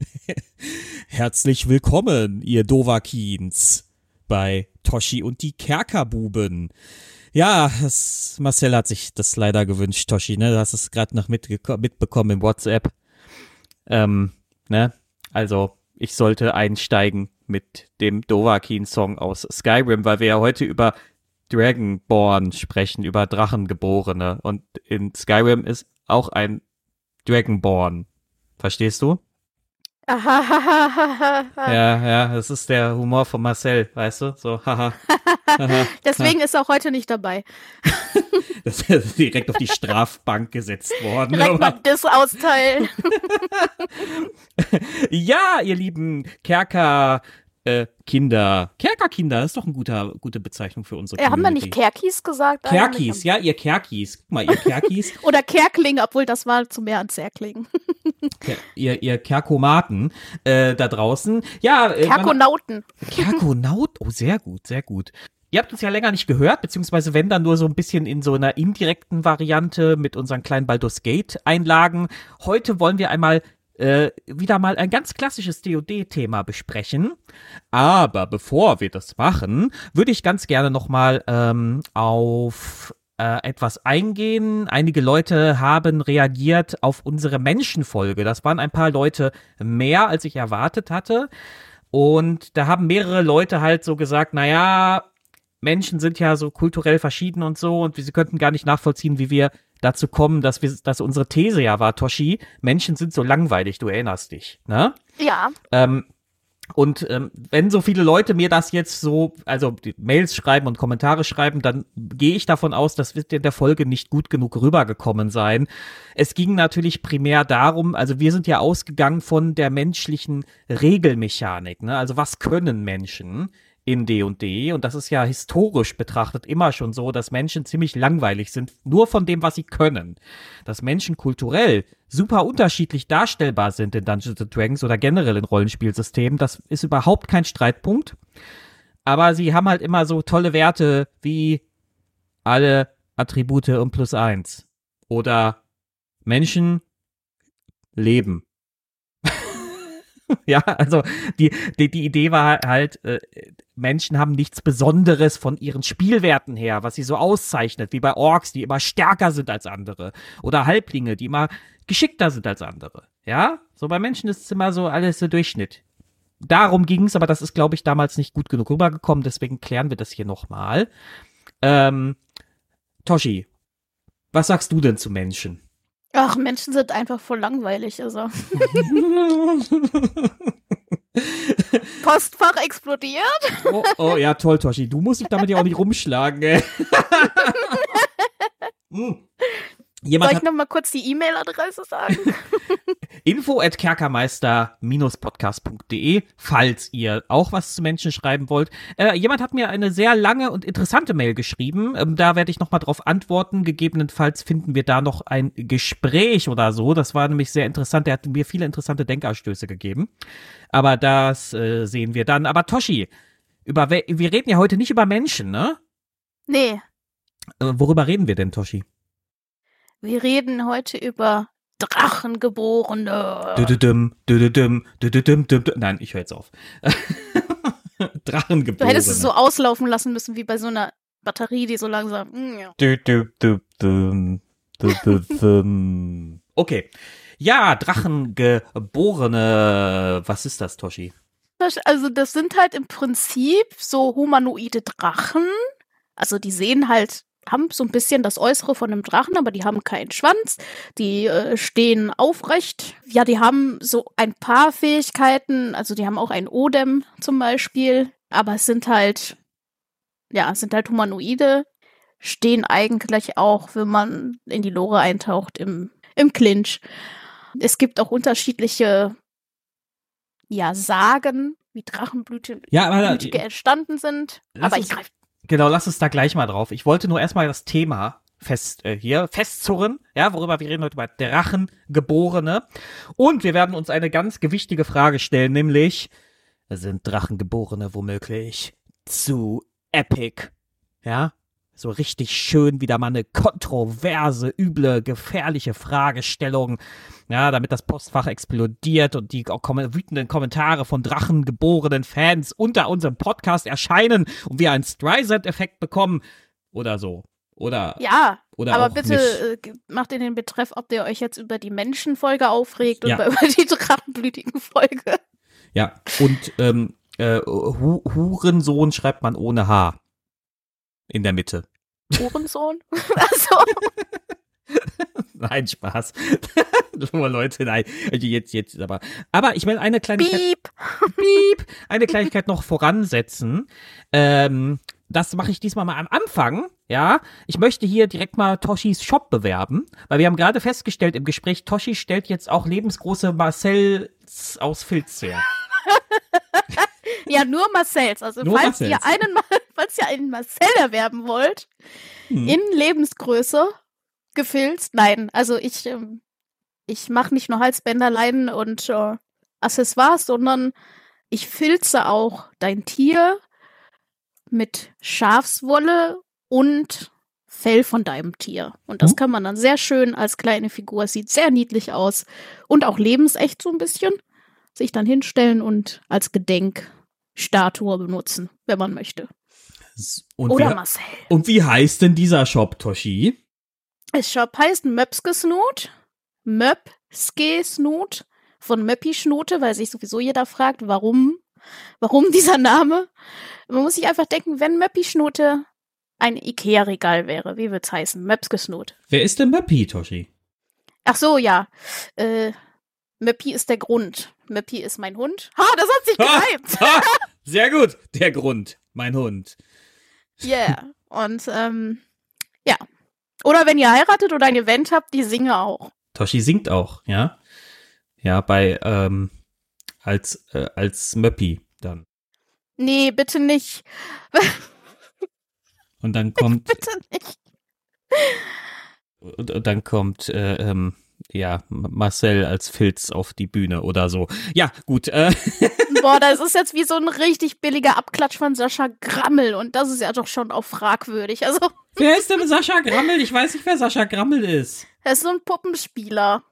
Herzlich willkommen, ihr Dovakins, bei Toshi und die Kerkerbuben. Ja, das, Marcel hat sich das leider gewünscht, Toshi, ne? Du hast es gerade noch mitbekommen im WhatsApp. Ähm, ne? Also, ich sollte einsteigen mit dem Dovakin-Song aus Skyrim, weil wir ja heute über Dragonborn sprechen, über Drachengeborene. Und in Skyrim ist auch ein Dragonborn. Verstehst du? ja, ja, das ist der Humor von Marcel, weißt du? So, haha. Deswegen ist er auch heute nicht dabei. das ist direkt auf die Strafbank gesetzt worden. Direkt mal austeilen. ja, ihr lieben Kerker, äh, Kinder. Kerkerkinder ist doch eine guter, gute Bezeichnung für unsere Kinder. Äh, haben wir nicht Kerkis gesagt? Kerkis, ja, ihr Kerkis. Guck mal, ihr Kerkis. Oder Kerkling, obwohl das war zu mehr an Zerkling. ihr, ihr Kerkomaten äh, da draußen. Ja, äh, Kerkonauten. Kerkonaut, oh, sehr gut, sehr gut. Ihr habt uns ja länger nicht gehört, beziehungsweise wenn dann nur so ein bisschen in so einer indirekten Variante mit unseren kleinen Baldur's Gate Einlagen. Heute wollen wir einmal äh, wieder mal ein ganz klassisches DoD-Thema besprechen. Aber bevor wir das machen, würde ich ganz gerne nochmal ähm, auf äh, etwas eingehen. Einige Leute haben reagiert auf unsere Menschenfolge. Das waren ein paar Leute mehr, als ich erwartet hatte. Und da haben mehrere Leute halt so gesagt, naja, Menschen sind ja so kulturell verschieden und so und sie könnten gar nicht nachvollziehen, wie wir dazu kommen, dass wir, dass unsere These ja war, Toshi, Menschen sind so langweilig, du erinnerst dich, ne? Ja. Ähm, und ähm, wenn so viele Leute mir das jetzt so, also Mails schreiben und Kommentare schreiben, dann gehe ich davon aus, das wird in der Folge nicht gut genug rübergekommen sein. Es ging natürlich primär darum, also wir sind ja ausgegangen von der menschlichen Regelmechanik, ne? Also was können Menschen? In D&D und das ist ja historisch betrachtet immer schon so, dass Menschen ziemlich langweilig sind, nur von dem, was sie können. Dass Menschen kulturell super unterschiedlich darstellbar sind in Dungeons Dragons oder generell in Rollenspielsystemen, das ist überhaupt kein Streitpunkt. Aber sie haben halt immer so tolle Werte wie alle Attribute um plus eins. Oder Menschen leben. ja, also die, die, die Idee war halt, äh, Menschen haben nichts Besonderes von ihren Spielwerten her, was sie so auszeichnet, wie bei Orks, die immer stärker sind als andere. Oder Halblinge, die immer geschickter sind als andere. Ja, so bei Menschen ist es immer so alles so Durchschnitt. Darum ging es, aber das ist, glaube ich, damals nicht gut genug rübergekommen, deswegen klären wir das hier nochmal. Ähm, Toshi, was sagst du denn zu Menschen? Ach, Menschen sind einfach voll langweilig, also. Postfach explodiert. Oh, oh, ja, toll, Toshi. Du musst dich damit ja auch nicht rumschlagen, ey. hm. Jemand Soll ich noch mal kurz die E-Mail-Adresse sagen? Info at kerkermeister-podcast.de, falls ihr auch was zu Menschen schreiben wollt. Äh, jemand hat mir eine sehr lange und interessante Mail geschrieben. Ähm, da werde ich noch mal drauf antworten. Gegebenenfalls finden wir da noch ein Gespräch oder so. Das war nämlich sehr interessant. Der hat mir viele interessante Denkanstöße gegeben. Aber das äh, sehen wir dann. Aber Toshi, über wir reden ja heute nicht über Menschen, ne? Nee. Äh, worüber reden wir denn, Toshi? Wir reden heute über Drachengeborene. Düdüdüm, düdüdüm, düdüdüm, düdüdüm. Nein, ich höre jetzt auf. Drachengeborene. Du hättest es so auslaufen lassen müssen wie bei so einer Batterie, die so langsam. Mm, okay. Ja, Drachengeborene. Was ist das, Toshi? Also, das sind halt im Prinzip so humanoide Drachen. Also, die sehen halt haben so ein bisschen das Äußere von einem Drachen, aber die haben keinen Schwanz. Die äh, stehen aufrecht. Ja, die haben so ein paar Fähigkeiten. Also die haben auch ein Odem zum Beispiel. Aber es sind halt, ja, es sind halt Humanoide. Stehen eigentlich auch, wenn man in die Lore eintaucht, im, im Clinch. Es gibt auch unterschiedliche, ja, Sagen, wie Drachenblüte ja, entstanden sind. Aber ich greife Genau, lass uns da gleich mal drauf. Ich wollte nur erstmal das Thema fest äh, hier festzurren, ja, worüber wir reden heute über Drachengeborene. Und wir werden uns eine ganz gewichtige Frage stellen, nämlich sind Drachengeborene womöglich zu epic? Ja? So richtig schön wieder mal eine kontroverse, üble, gefährliche Fragestellung, ja, damit das Postfach explodiert und die kom wütenden Kommentare von drachengeborenen Fans unter unserem Podcast erscheinen und wir einen Streisand-Effekt bekommen oder so. Oder, Ja, oder aber bitte nicht. äh, macht in den Betreff, ob ihr euch jetzt über die Menschenfolge aufregt Ja. oder über die drachenblütigen Folge. Ja, und ähm, äh, Hu Hurensohn schreibt man ohne H. In der Mitte. Hurensohn? also, Nein, Spaß. Nur Leute, nein. Also jetzt, jetzt aber. Aber ich will eine Kleinigkeit, piep. piep, eine Kleinigkeit noch voransetzen. Ähm, das mache ich diesmal mal am Anfang. Ja, ich möchte hier direkt mal Toshis Shop bewerben, weil wir haben gerade festgestellt im Gespräch, Toshi stellt jetzt auch lebensgroße Marcells aus Filz her. Ja, nur Marcells. Also Nur falls ihr Marcells. einen, Ma- falls ihr einen Marcel erwerben wollt, Hm. in Lebensgröße gefilzt. Nein, also ich, ähm, ich mache nicht nur Halsbänder, Leinen und äh, Accessoires, sondern ich filze auch dein Tier mit Schafswolle und Fell von deinem Tier. Und das Hm. kann man dann sehr schön als kleine Figur. Es sieht sehr niedlich aus und auch lebensecht so ein bisschen. Sich dann hinstellen und als Gedenkstatue benutzen, wenn man möchte. Und, Oder wie, Marcel. und wie heißt denn dieser Shop, Toshi? Das Shop heißt Möpskesnut. Möpskesnut von Möppi Schnute, weil sich sowieso jeder fragt, warum, warum dieser Name. Man muss sich einfach denken, wenn Möppi Schnute ein Ikea-Regal wäre, wie wird's heißen? Möpskesnut. Wer ist denn Möppi, Toshi? Ach so, ja. Äh, Möppi ist der Grund. Möppi ist mein Hund. Ha, das hat sich Ha! gereimt. Ha! Sehr gut. Der Grund. Mein Hund. Yeah. Und, ähm, ja. Oder wenn ihr heiratet oder ein Event habt, die singe auch. Toshi singt auch, ja? Ja, bei, ähm, als, äh, als Möppi dann. Nee, bitte nicht. Und dann kommt, Bitte nicht. und, und dann kommt, äh, ähm, ja, Marcel als Filz auf die Bühne oder so. Ja, gut, äh, Boah, das ist jetzt wie so ein richtig billiger Abklatsch von Sascha Grammel und das ist ja doch schon auch fragwürdig. Also, wer ist denn Sascha Grammel? Ich weiß nicht, wer Sascha Grammel ist. er ist so ein Puppenspieler.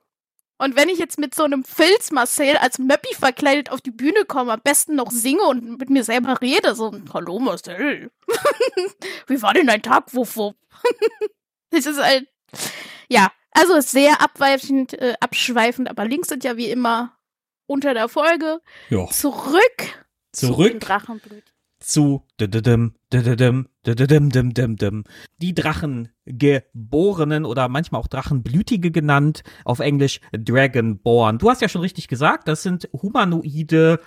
Und wenn ich jetzt mit so einem Filz Marcel als Möppi verkleidet auf die Bühne komme, am besten noch singe und mit mir selber rede, so, hallo Marcel. Wie war denn dein Tag, wuff, wuff? Es ist halt, ja, also sehr abweichend, äh, abschweifend, aber Links sind ja wie immer unter der Folge. Ja, Zurück, zu den zurück zu dim, dim. die Drachengeborenen oder manchmal auch Drachenblütige genannt, auf Englisch Dragonborn. Du hast ja schon richtig gesagt, das sind Humanoide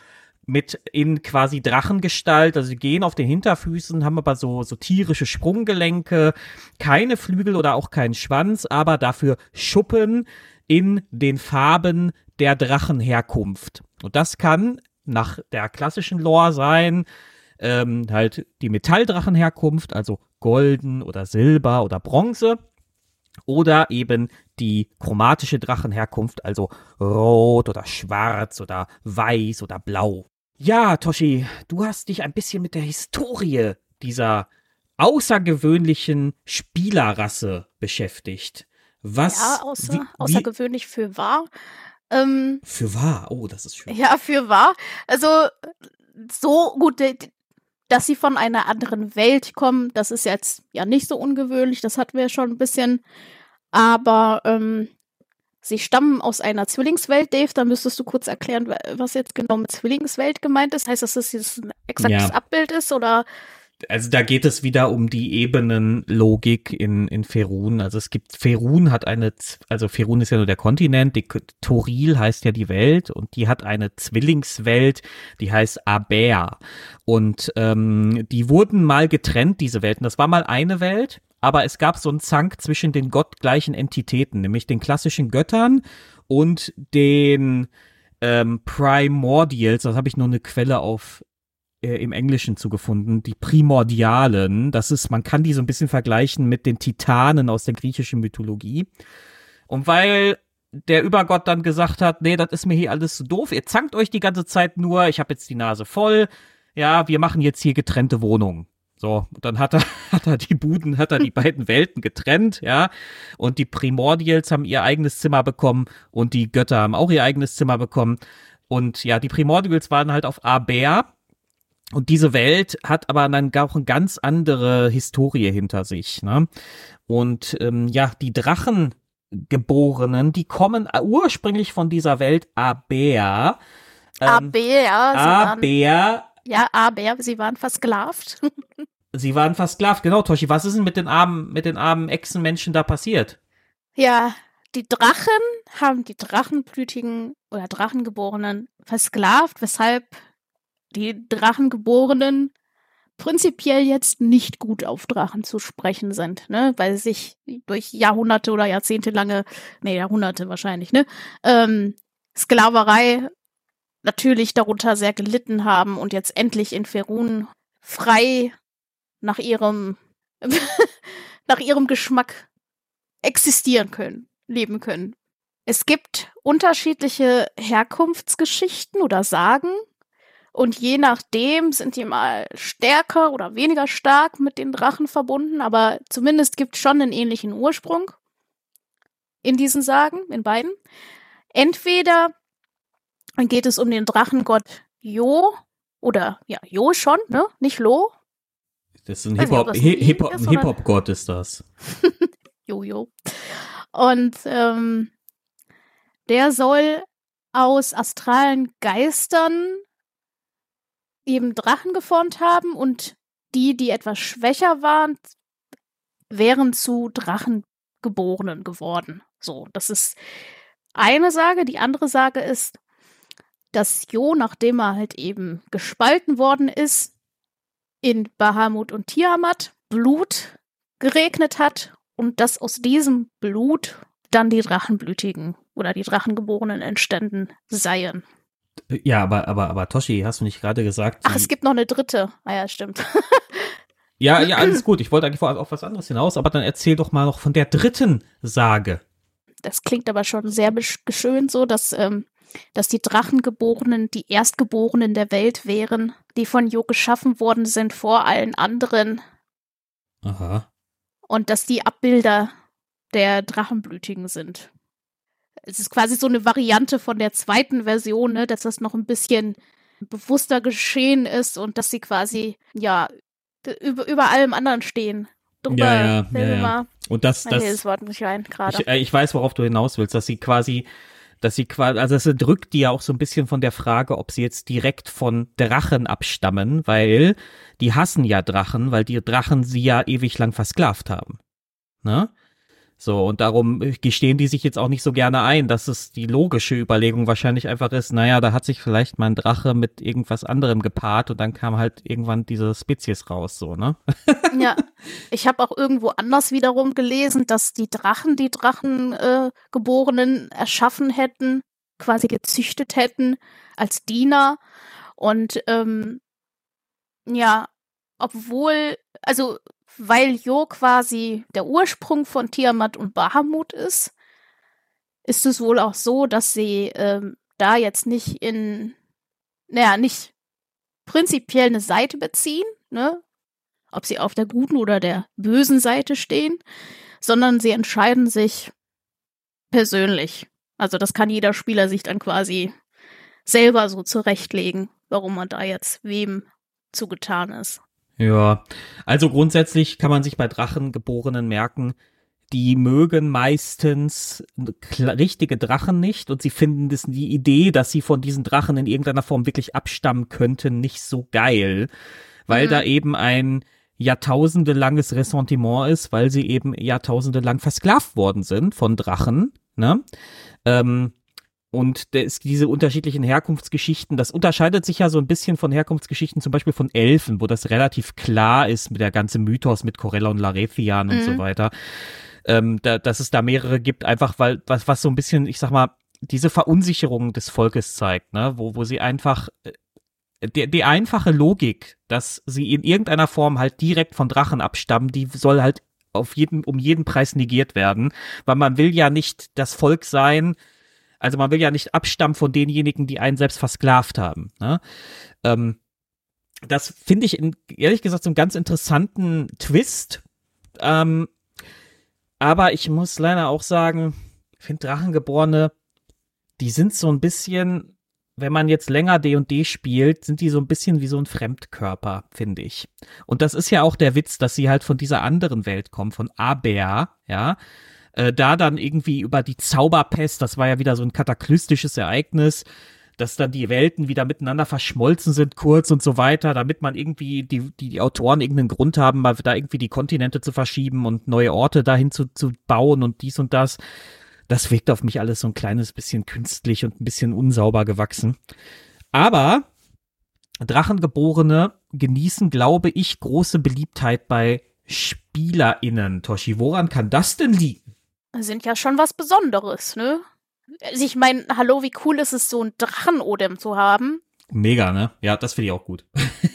mit in quasi Drachengestalt, also sie gehen auf den Hinterfüßen, haben aber so, so tierische Sprunggelenke, keine Flügel oder auch keinen Schwanz, aber dafür Schuppen in den Farben der Drachenherkunft. Und das kann nach der klassischen Lore sein, ähm, halt die Metalldrachenherkunft, also golden oder silber oder bronze. Oder eben die chromatische Drachenherkunft, also rot oder schwarz oder weiß oder blau. Ja, Toshi, du hast dich ein bisschen mit der Historie dieser außergewöhnlichen Spielerrasse beschäftigt. Was Ja, außer, wie, wie, außergewöhnlich für wahr. Ähm, für wahr? Oh, das ist schön. ja, für wahr. Also, so gut, dass sie von einer anderen Welt kommen, das ist jetzt ja nicht so ungewöhnlich, das hatten wir schon ein bisschen. Aber ähm, sie stammen aus einer Zwillingswelt, Dave, da müsstest du kurz erklären, wa- was jetzt genau mit Zwillingswelt gemeint ist. Heißt das, dass das ein exaktes Ja. Abbild ist oder Also da geht es wieder um die Ebenenlogik in, in Ferun. Also es gibt, Ferun hat eine, also Ferun ist ja nur der Kontinent, die Toril heißt ja die Welt und die hat eine Zwillingswelt, die heißt Aber. Und ähm, die wurden mal getrennt, diese Welten. Das war mal eine Welt, aber es gab so einen Zank zwischen den gottgleichen Entitäten, nämlich den klassischen Göttern und den ähm, Primordials. Das habe ich nur eine Quelle auf äh, im Englischen zugefunden, die Primordialen. Das ist, man kann die so ein bisschen vergleichen mit den Titanen aus der griechischen Mythologie. Und weil der Übergott dann gesagt hat, nee, das ist mir hier alles zu doof, ihr zankt euch die ganze Zeit nur, ich habe jetzt die Nase voll, ja, wir machen jetzt hier getrennte Wohnungen. So, dann hat er, hat er die Buden, hat er die beiden Welten getrennt, ja. Und die Primordials haben ihr eigenes Zimmer bekommen und die Götter haben auch ihr eigenes Zimmer bekommen. Und ja, die Primordials waren halt auf Aber. Und diese Welt hat aber dann auch eine ganz andere Historie hinter sich. Ne? Und ähm, ja, die Drachengeborenen, die kommen ursprünglich von dieser Welt Aber. Ähm, Aber, Aber ja, aber sie waren versklavt. sie waren versklavt, genau, Toshi. Was ist denn mit den armen, mit den armen Echsenmenschen da passiert? Ja, die Drachen haben die Drachenblütigen oder Drachengeborenen versklavt, weshalb die Drachengeborenen prinzipiell jetzt nicht gut auf Drachen zu sprechen sind, ne, weil sie sich durch Jahrhunderte oder Jahrzehnte lange, nee, Jahrhunderte wahrscheinlich, ne, ähm, Sklaverei natürlich darunter sehr gelitten haben und jetzt endlich in Ferun frei nach ihrem nach ihrem Geschmack existieren können, leben können. Es gibt unterschiedliche Herkunftsgeschichten oder Sagen und je nachdem sind die mal stärker oder weniger stark mit den Drachen verbunden, aber zumindest gibt es schon einen ähnlichen Ursprung in diesen Sagen, in beiden. Entweder dann geht es um den Drachengott Jo oder ja, Jo schon, ne? Nicht Lo. Das ist ein Hip-Hop, Hip-Hop, Hip-Hop-Gott ist das. Jojo. Und ähm, der soll aus astralen Geistern eben Drachen geformt haben und die, die etwas schwächer waren, wären zu Drachengeborenen geworden. So, das ist eine Sage. Die andere Sage ist, dass Jo, nachdem er halt eben gespalten worden ist, in Bahamut und Tiamat Blut geregnet hat und dass aus diesem Blut dann die Drachenblütigen oder die Drachengeborenen entstanden seien. Ja, aber, aber, aber Toshi, hast du nicht gerade gesagt? Ach, es gibt noch eine dritte. Ah ja, stimmt. ja, ja, alles gut. Ich wollte eigentlich auf was anderes hinaus, aber dann erzähl doch mal noch von der dritten Sage. Das klingt aber schon sehr geschönt so, dass ähm, dass die Drachengeborenen die Erstgeborenen der Welt wären, die von Jo geschaffen worden sind vor allen anderen. Aha. Und dass die Abbilder der Drachenblütigen sind. Es ist quasi so eine Variante von der zweiten Version, ne, dass das noch ein bisschen bewusster geschehen ist und dass sie quasi, ja, über, über allem anderen stehen. Drüber, ja, ja, ja, ja. Und das, das, das Wort muss ich ein, gerade. Ich, äh, ich weiß, worauf du hinaus willst, dass sie quasi dass sie quasi, also es drückt die ja auch so ein bisschen von der Frage, ob sie jetzt direkt von Drachen abstammen, weil die hassen ja Drachen, weil die Drachen sie ja ewig lang versklavt haben. Ne? So, und darum gestehen die sich jetzt auch nicht so gerne ein, dass es die logische Überlegung wahrscheinlich einfach ist, naja, da hat sich vielleicht mein Drache mit irgendwas anderem gepaart und dann kam halt irgendwann diese Spezies raus, so, ne? Ja, ich habe auch irgendwo anders wiederum gelesen, dass die Drachen die Drachengeborenen äh, erschaffen hätten, quasi gezüchtet hätten als Diener und ähm, ja, obwohl, also weil Jo quasi der Ursprung von Tiamat und Bahamut ist, ist es wohl auch so, dass sie ähm, da jetzt nicht in, naja, nicht prinzipiell eine Seite beziehen, ne? Ob sie auf der guten oder der bösen Seite stehen, sondern sie entscheiden sich persönlich. Also das kann jeder Spieler sich dann quasi selber so zurechtlegen, warum man da jetzt wem zugetan ist. Ja, also grundsätzlich kann man sich bei Drachengeborenen merken, die mögen meistens richtige Drachen nicht und sie finden das, die Idee, dass sie von diesen Drachen in irgendeiner Form wirklich abstammen könnten, nicht so geil, weil mhm. da eben ein jahrtausendelanges Ressentiment ist, weil sie eben jahrtausendelang versklavt worden sind von Drachen, ne? Ähm, und es, diese unterschiedlichen Herkunftsgeschichten, das unterscheidet sich ja so ein bisschen von Herkunftsgeschichten zum Beispiel von Elfen, wo das relativ klar ist mit der ganze Mythos mit Corella und Larethian und mhm. so weiter. Ähm, da, dass es da mehrere gibt, einfach weil, was, was so ein bisschen, ich sag mal, diese Verunsicherung des Volkes zeigt, ne, wo, wo sie einfach, äh, die, die einfache Logik, dass sie in irgendeiner Form halt direkt von Drachen abstammen, die soll halt auf jeden, um jeden Preis negiert werden, weil man will ja nicht das Volk sein, also man will ja nicht abstammen von denjenigen, die einen selbst versklavt haben. Ne? Ähm, das finde ich in, ehrlich gesagt einen ganz interessanten Twist. Ähm, aber ich muss leider auch sagen, ich finde Drachengeborene, die sind so ein bisschen, wenn man jetzt länger D&D spielt, sind die so ein bisschen wie so ein Fremdkörper, finde ich. Und das ist ja auch der Witz, dass sie halt von dieser anderen Welt kommen, von Aber, ja. Äh, da dann irgendwie über die Zauberpest, das war ja wieder so ein kataklystisches Ereignis, dass dann die Welten wieder miteinander verschmolzen sind, kurz und so weiter, damit man irgendwie die, die, die Autoren irgendeinen Grund haben, mal da irgendwie die Kontinente zu verschieben und neue Orte dahin zu, zu bauen und dies und das. Das wirkt auf mich alles so ein kleines bisschen künstlich und ein bisschen unsauber gewachsen. Aber Drachengeborene genießen, glaube ich, große Beliebtheit bei SpielerInnen. Toshi, woran kann das denn liegen? Sind ja schon was Besonderes, ne? Also ich meine, hallo, wie cool ist es, so ein Drachenodem zu haben? Mega, ne? Ja, das finde ich auch gut.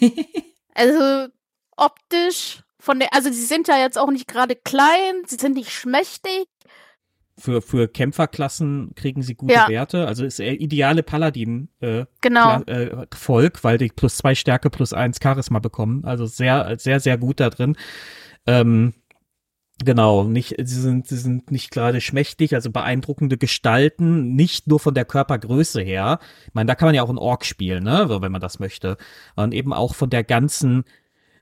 also optisch von der, also sie sind ja jetzt auch nicht gerade klein, sie sind nicht schmächtig. Für, für Kämpferklassen kriegen sie gute ja. Werte. Also ist der ideale Paladin äh, genau. äh, Volk, weil die plus zwei Stärke plus eins Charisma bekommen. Also sehr, sehr, sehr gut da drin. Ähm, Genau, nicht, sie sind, sie sind nicht gerade schmächtig, also beeindruckende Gestalten, nicht nur von der Körpergröße her. Ich meine, da kann man ja auch einen Ork spielen, ne, wenn man das möchte. Und eben auch von der ganzen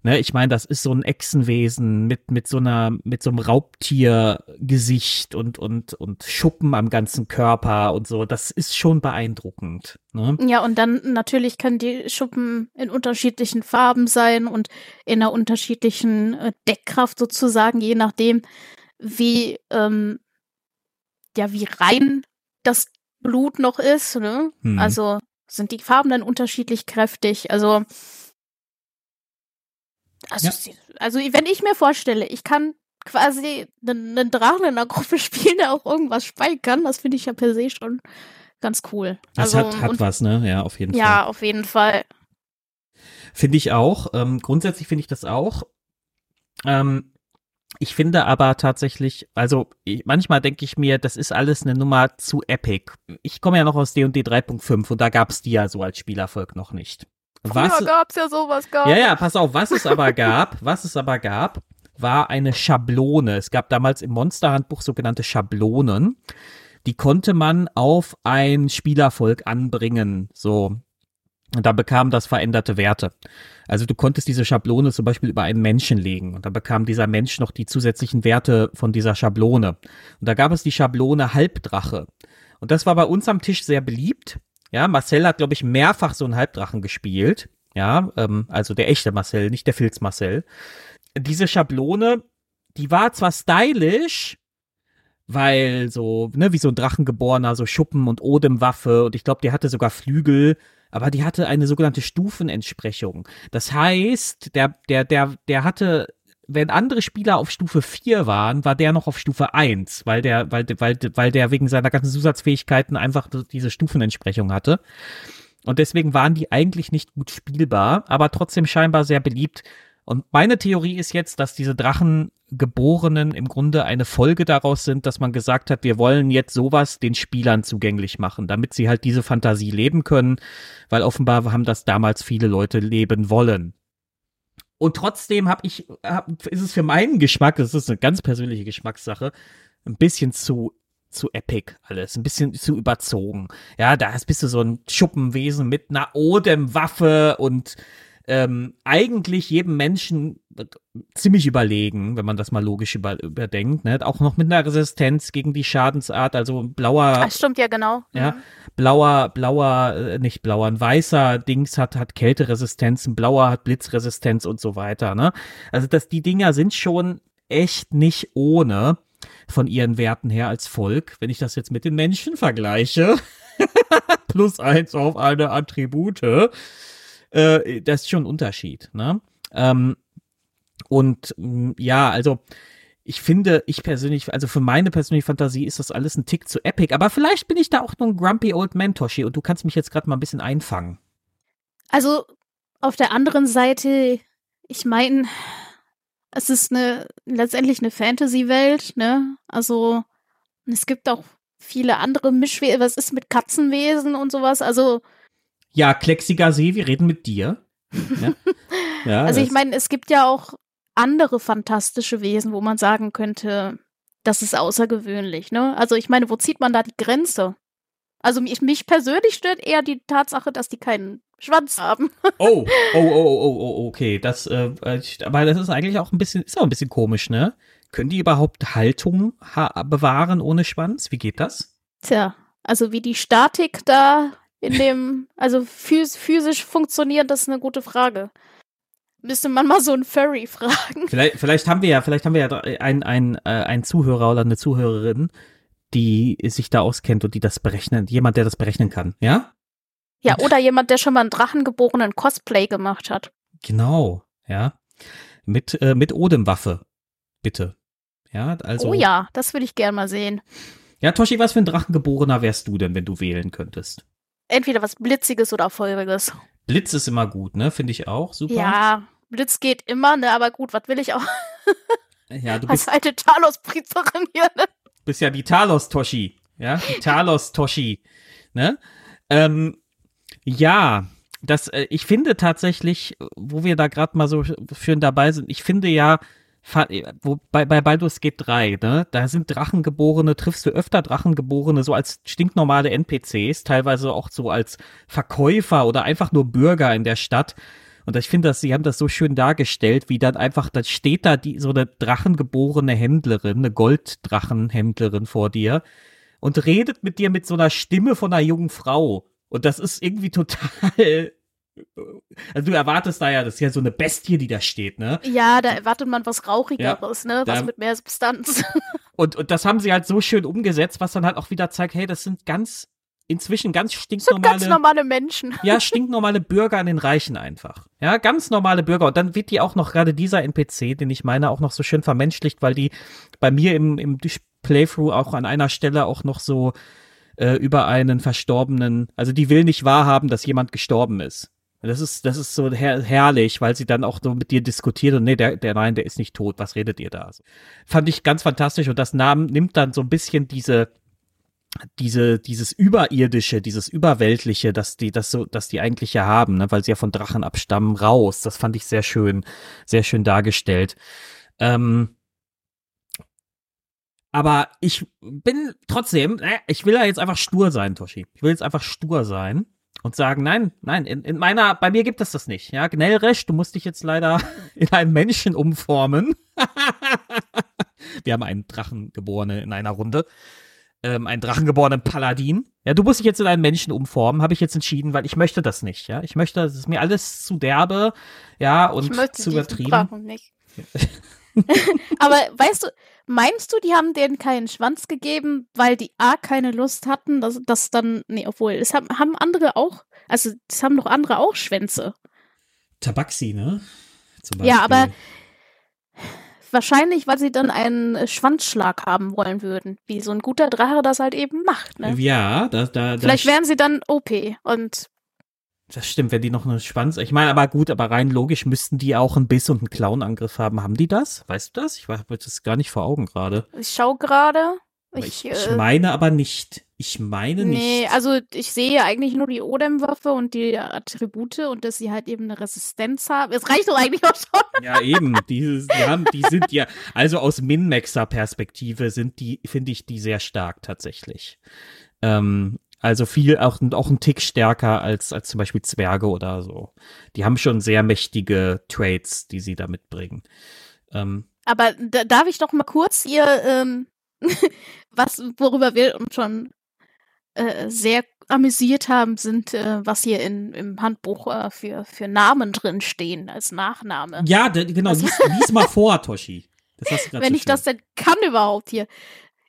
Ne, ich meine, das ist so ein Echsenwesen mit, mit so einer, mit so einem Raubtiergesicht und, und, und Schuppen am ganzen Körper und so. Das ist schon beeindruckend. Ne? Ja, und dann natürlich können die Schuppen in unterschiedlichen Farben sein und in einer unterschiedlichen äh, Deckkraft sozusagen, je nachdem, wie, ähm, ja, wie rein das Blut noch ist. Ne? Hm. Also sind die Farben dann unterschiedlich kräftig. Also also, ja. also wenn ich mir vorstelle, ich kann quasi einen, Drachen in einer Gruppe spielen, der auch irgendwas speichern, das finde ich ja per se schon ganz cool. Das also, hat, hat und, was, ne? Ja, auf jeden ja, Fall. Ja, auf jeden Fall. Finde ich auch. Ähm, grundsätzlich finde ich das auch. Ähm, ich finde aber tatsächlich, also ich, manchmal denke ich mir, das ist alles eine Nummer zu epic. Ich komme ja noch aus D&D 3.5 und da gab es die ja so als Spielerfolg noch nicht. Was, Früher gab's ja sowas gar Ja, ja, pass auf, was es aber gab, was es aber gab, war eine Schablone. Es gab damals im Monsterhandbuch sogenannte Schablonen. Die konnte man auf ein Spielervolk anbringen. So. Und da bekam das veränderte Werte. Also du konntest diese Schablone zum Beispiel über einen Menschen legen und da bekam dieser Mensch noch die zusätzlichen Werte von dieser Schablone. Und da gab es die Schablone Halbdrache. Und das war bei uns am Tisch sehr beliebt, ja, Marcel hat, glaube ich, mehrfach so einen Halbdrachen gespielt. Ja, ähm, also der echte Marcel, nicht der Filz Marcel. Diese Schablone, die war zwar stylisch, weil so, ne, wie so ein Drachengeborener, so Schuppen und Odemwaffe und ich glaube, die hatte sogar Flügel, aber die hatte eine sogenannte Stufenentsprechung. Das heißt, der, der, der, der hatte wenn andere Spieler auf Stufe 4 waren, war der noch auf Stufe 1, weil der, weil, weil, weil der wegen seiner ganzen Zusatzfähigkeiten einfach diese Stufenentsprechung hatte. Und deswegen waren die eigentlich nicht gut spielbar, aber trotzdem scheinbar sehr beliebt. Und meine Theorie ist jetzt, dass diese Drachengeborenen im Grunde eine Folge daraus sind, dass man gesagt hat, wir wollen jetzt sowas den Spielern zugänglich machen, damit sie halt diese Fantasie leben können, weil offenbar haben das damals viele Leute leben wollen. Und trotzdem habe ich, hab, ist es für meinen Geschmack, das ist eine ganz persönliche Geschmackssache, ein bisschen zu zu epic alles, ein bisschen zu überzogen. Ja, da bist du so ein Schuppenwesen mit einer Odem-Waffe und ähm, eigentlich jedem Menschen ziemlich überlegen, wenn man das mal logisch über, überdenkt, ne? Auch noch mit einer Resistenz gegen die Schadensart, also blauer. Das stimmt ja genau. Ja, mhm. blauer, blauer, äh, nicht blauer, ein weißer Dings hat hat Kälteresistenz, ein blauer hat Blitzresistenz und so weiter, ne? Also dass die Dinger sind schon echt nicht ohne von ihren Werten her als Volk, wenn ich das jetzt mit den Menschen vergleiche. Plus eins auf eine Attribute äh, das ist schon ein Unterschied. Ne? Ähm, und mh, mm, ja, also ich finde, ich persönlich, also für meine persönliche Fantasie ist das alles ein Tick zu epic, aber vielleicht bin ich da auch nur ein grumpy old man, Toshi, und du kannst mich jetzt gerade mal ein bisschen einfangen. Also auf der anderen Seite, ich meine, es ist eine letztendlich eine Fantasy-Welt, ne? Also es gibt auch viele andere Mischwesen. Was ist mit Katzenwesen und sowas? Also ja, Klexiger See, wir reden mit dir. Ja? Ja, Also ich meine, es gibt ja auch andere fantastische Wesen, wo man sagen könnte, das ist außergewöhnlich, ne? Also ich meine, wo zieht man da die Grenze? Also mich, mich persönlich stört eher die Tatsache, dass die keinen Schwanz haben. Oh, oh, oh, oh, oh, oh, okay. Das, äh, aber das ist eigentlich auch ein bisschen, ist auch ein bisschen komisch, ne? Können die überhaupt Haltung ha bewahren ohne Schwanz? Wie geht das? Tja, also wie die Statik da in dem, also phys physisch funktioniert, das ist eine gute Frage. Müsste man mal so einen Furry fragen. Vielleicht, vielleicht haben wir ja, vielleicht haben wir ja einen, einen, äh, einen Zuhörer oder eine Zuhörerin, die sich da auskennt und die das berechnen, jemand, der das berechnen kann, ja? Ja, oder jemand, der schon mal einen drachengeborenen Cosplay gemacht hat. Genau, ja. Mit, äh, mit Odem-Waffe, bitte. Ja, also. oh ja, das würde ich gern mal sehen. Ja, Toshi, was für ein Drachengeborener wärst du denn, wenn du wählen könntest? Entweder was Blitziges oder Feuriges. Blitz ist immer gut, ne? Finde ich auch. Super. Ja, Blitz geht immer, ne, aber gut, was will ich auch Ja, du als bist, alte Talos-Priesterin hier, ne? bist ja die Talos-Toshi. Ja, die Talos-Toshi. Ne? Ähm, ja, das, äh, ich finde tatsächlich, wo wir da gerade mal so schön dabei sind, ich finde ja, bei, bei Baldur's Gate 3, ne, da sind Drachengeborene, triffst du öfter Drachengeborene so als stinknormale NPCs, teilweise auch so als Verkäufer oder einfach nur Bürger in der Stadt. Und ich finde, sie haben das so schön dargestellt, wie dann einfach, da steht da die, so eine drachengeborene Händlerin, eine Golddrachenhändlerin vor dir und redet mit dir mit so einer Stimme von einer jungen Frau. Und das ist irgendwie total. Also du erwartest da ja, das ist ja so eine Bestie, die da steht, ne? Ja, da erwartet man was Rauchigeres, ne? Was mit mehr Substanz. Und, und das haben sie halt so schön umgesetzt, was dann halt auch wieder zeigt, hey, das sind ganz, inzwischen ganz Das sind stinknormale. ganz normale Menschen. Ja, stinknormale Bürger an den Reichen einfach. Ja, ganz normale Bürger. Und dann wird die auch noch gerade dieser NPC, den ich meine, auch noch so schön vermenschlicht, weil die bei mir im, im Playthrough auch an einer Stelle auch noch so äh, über einen Verstorbenen, also die will nicht wahrhaben, dass jemand gestorben ist. Das ist, das ist so her herrlich, weil sie dann auch so mit dir diskutiert und nee, der, der, nein, der ist nicht tot, was redet ihr da? Also, fand ich ganz fantastisch und das Namen nimmt dann so ein bisschen diese, diese, dieses Überirdische, dieses Überweltliche, dass die, das so, dass die eigentlich ja haben, ne, weil sie ja von Drachen abstammen, raus. Das fand ich sehr schön, sehr schön dargestellt. Ähm, aber ich bin trotzdem, äh, ich will ja jetzt einfach stur sein, Toshi. Ich will jetzt einfach stur sein und sagen, nein, nein, in, in meiner, bei mir gibt es das nicht. Ja, Gnellresch, du musst dich jetzt leider in einen Menschen umformen. Wir haben einen Drachengeborene in einer Runde. Ähm, einen Drachengeborenen Paladin. Ja, du musst dich jetzt in einen Menschen umformen, habe ich jetzt entschieden, weil ich möchte das nicht, ja. Ich möchte, das ist mir alles zu derbe, ja, und ich möchte zu diesen übertrieben. Drachen nicht. Aber weißt du, meinst du, die haben denen keinen Schwanz gegeben, weil die A keine Lust hatten, dass das dann, nee, obwohl, es haben, haben andere auch, also es haben doch andere auch Schwänze. Tabaxi, ne? Ja, aber wahrscheinlich, weil sie dann einen Schwanzschlag haben wollen würden, wie so ein guter Drache das halt eben macht, ne? Ja, da, da Vielleicht wären sie dann OP und Das stimmt, wenn die noch einen Schwanz. Ich meine, aber gut, aber rein logisch müssten die auch einen Biss und einen Klauenangriff haben. Haben die das? Weißt du das? Ich habe das gar nicht vor Augen gerade. ich schau gerade. Ich, Ich, ich äh, meine aber nicht. Ich meine Nee, nicht. also ich sehe eigentlich nur die Odem-Waffe und die Attribute und dass sie halt eben eine Resistenz haben. Es reicht doch eigentlich auch schon. Ja, eben. Die, die, haben, die sind ja, also aus Min-Maxer-Perspektive sind die, finde ich die sehr stark tatsächlich. Ähm, also viel, auch, auch ein Tick stärker als, als zum Beispiel Zwerge oder so. Die haben schon sehr mächtige Traits, die sie da mitbringen. Ähm, Aber da, darf ich doch mal kurz hier, ähm, was, worüber wir uns schon äh, sehr amüsiert haben, sind, äh, was hier in, im Handbuch äh, für, für Namen drin stehen als Nachname. ja, genau, Was- lies, lies mal vor, Toshi. Wenn so ich das denn kann überhaupt hier.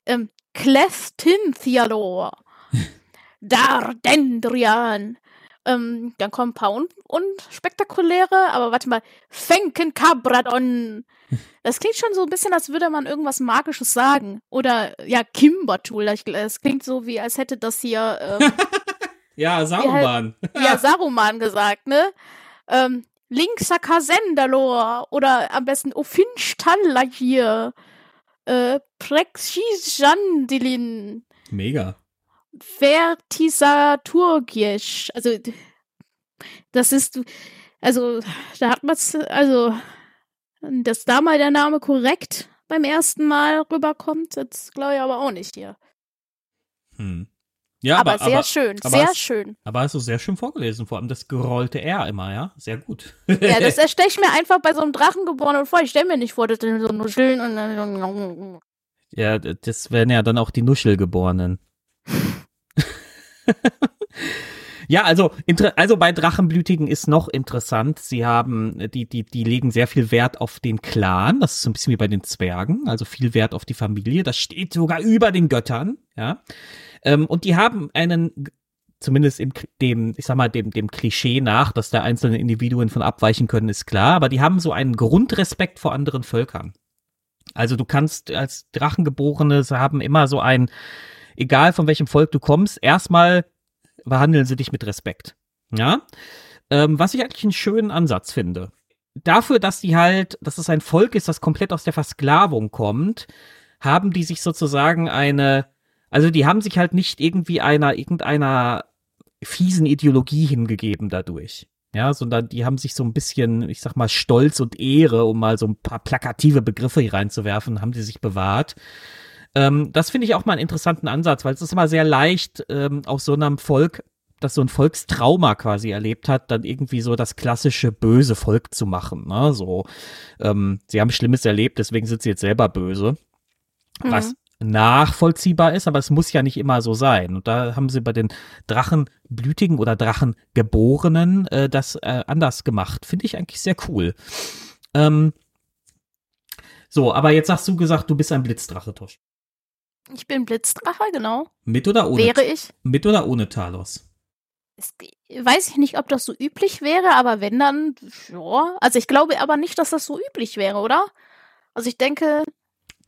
Ähm, Clestinthialor. Dardendrian. Ähm, dann kommen ein paar un unspektakuläre, aber warte mal. Fenkenkabradon. Das klingt schon so ein bisschen, als würde man irgendwas Magisches sagen. Oder, ja, Kimbertool. Es klingt so, wie als hätte das hier, ähm, Ja, Saruman. ja, Saruman gesagt, ne? Ähm, Linksa Kasendalor oder am besten Ofinstalla hier. Äh, Prexisjandilin. Mega. Vertisaturgisch. Also, das ist, Also, da hat man es, also, dass da mal der Name korrekt beim ersten Mal rüberkommt, das glaube ich aber auch nicht hier. Hm. Ja, aber, aber sehr aber, schön, aber sehr es- schön. Aber hast du sehr schön vorgelesen, vor allem das gerollte R immer, ja? Sehr gut. Ja, das stelle ich mir einfach bei so einem Drachen vor. Ich stelle mir nicht vor, dass die so nuscheln und dann. Ja, das wären ja dann auch die Nuschelgeborenen. Ja, also, also bei Drachenblütigen ist noch interessant, sie haben, die, die, die legen sehr viel Wert auf den Clan, das ist so ein bisschen wie bei den Zwergen, also viel Wert auf die Familie, das steht sogar über den Göttern, ja. Ähm, und die haben einen, zumindest im, dem, ich sag mal, dem, dem Klischee nach, dass da einzelne Individuen von abweichen können, ist klar, aber die haben so einen Grundrespekt vor anderen Völkern. Also du kannst als Drachengeborene sie haben immer so ein, egal von welchem Volk du kommst, erstmal behandeln sie dich mit Respekt. Ja, ähm, was ich eigentlich einen schönen Ansatz finde. Dafür, dass die halt, dass es ein Volk ist, das komplett aus der Versklavung kommt, haben die sich sozusagen eine, also die haben sich halt nicht irgendwie einer, irgendeiner fiesen Ideologie hingegeben dadurch. Ja, sondern die haben sich so ein bisschen, ich sag mal, Stolz und Ehre, um mal so ein paar plakative Begriffe hier reinzuwerfen, haben sie sich bewahrt. Ähm, das finde ich auch mal einen interessanten Ansatz, weil es ist immer sehr leicht, ähm, aus so einem Volk, das so ein Volkstrauma quasi erlebt hat, dann irgendwie so das klassische böse Volk zu machen. Ne? So, ähm, sie haben Schlimmes erlebt, deswegen sind sie jetzt selber böse. Was nachvollziehbar ist, aber es muss ja nicht immer so sein. Und da haben sie bei den Drachenblütigen oder Drachengeborenen äh, das äh, anders gemacht. Finde ich eigentlich sehr cool. Ähm, so, aber jetzt hast du gesagt, du bist ein Blitzdrache, Tosch. Ich bin Blitzdrache, genau. Mit oder ohne? Wäre ich. Mit oder ohne Talos? Es, weiß ich nicht, ob das so üblich wäre, aber wenn dann, ja. Also ich glaube aber nicht, dass das so üblich wäre, oder? Also ich denke,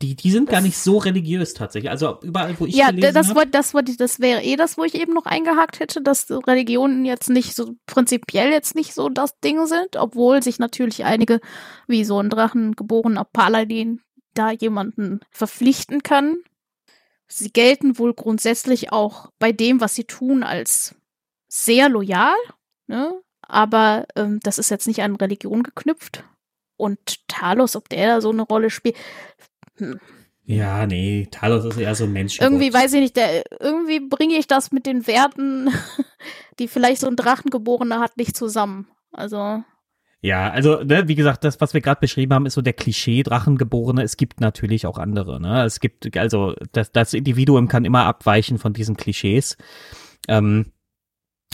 Die, die sind gar Das- nicht so religiös tatsächlich. Also überall, wo ich ja, gelesen das, hab- das, wollte, das wäre eh das, wo ich eben noch eingehakt hätte, dass Religionen jetzt nicht so prinzipiell jetzt nicht so das Ding sind, obwohl sich natürlich einige, wie so ein drachengeborener Paladin, da jemanden verpflichten kann. Sie gelten wohl grundsätzlich auch bei dem, was sie tun, als sehr loyal, ne? aber ähm, das ist jetzt nicht an Religion geknüpft. Und Talos, ob der da so eine Rolle spielt, Ja, nee, Talos ist eher so ein Mensch. irgendwie weiß ich nicht, der, irgendwie bringe ich das mit den Werten, die vielleicht so ein Drachengeborener hat, nicht zusammen. Also, Ja, also, ne, wie gesagt, das, was wir gerade beschrieben haben, ist so der Klischee-Drachengeborene. Es gibt natürlich auch andere, ne? Es gibt, also, das, das Individuum kann immer abweichen von diesen Klischees. Ähm,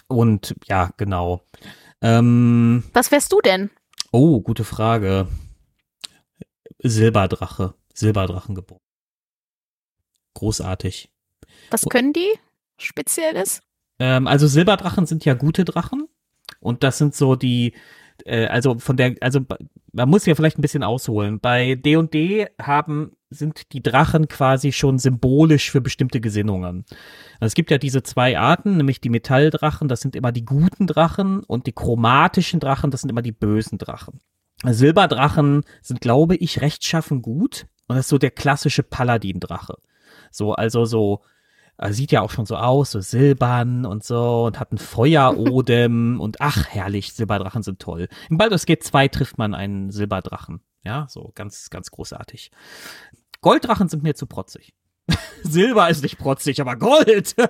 und ja, genau. Ähm, was wärst du denn? oh, gute Frage. Silberdrache. Silberdrachengeboren. Großartig. Was können die Spezielles? Ähm, also Silberdrachen sind ja gute Drachen. Und das sind so die, äh, also von der, also man muss ja vielleicht ein bisschen ausholen. Bei D&D haben, sind die Drachen quasi schon symbolisch für bestimmte Gesinnungen. Also es gibt ja diese zwei Arten, nämlich die Metalldrachen, das sind immer die guten Drachen und die chromatischen Drachen, das sind immer die bösen Drachen. Silberdrachen sind, glaube ich, rechtschaffen gut. Und das ist so der klassische Paladin-Drache. So, also so, äh, sieht ja auch schon so aus, so silbern und so und hat ein Feuerodem und ach, herrlich, Silberdrachen sind toll. Im Baldur's Gate 2 trifft man einen Silberdrachen. Ja, so ganz, ganz großartig. Golddrachen sind mir zu protzig. Silber ist nicht protzig, aber Gold.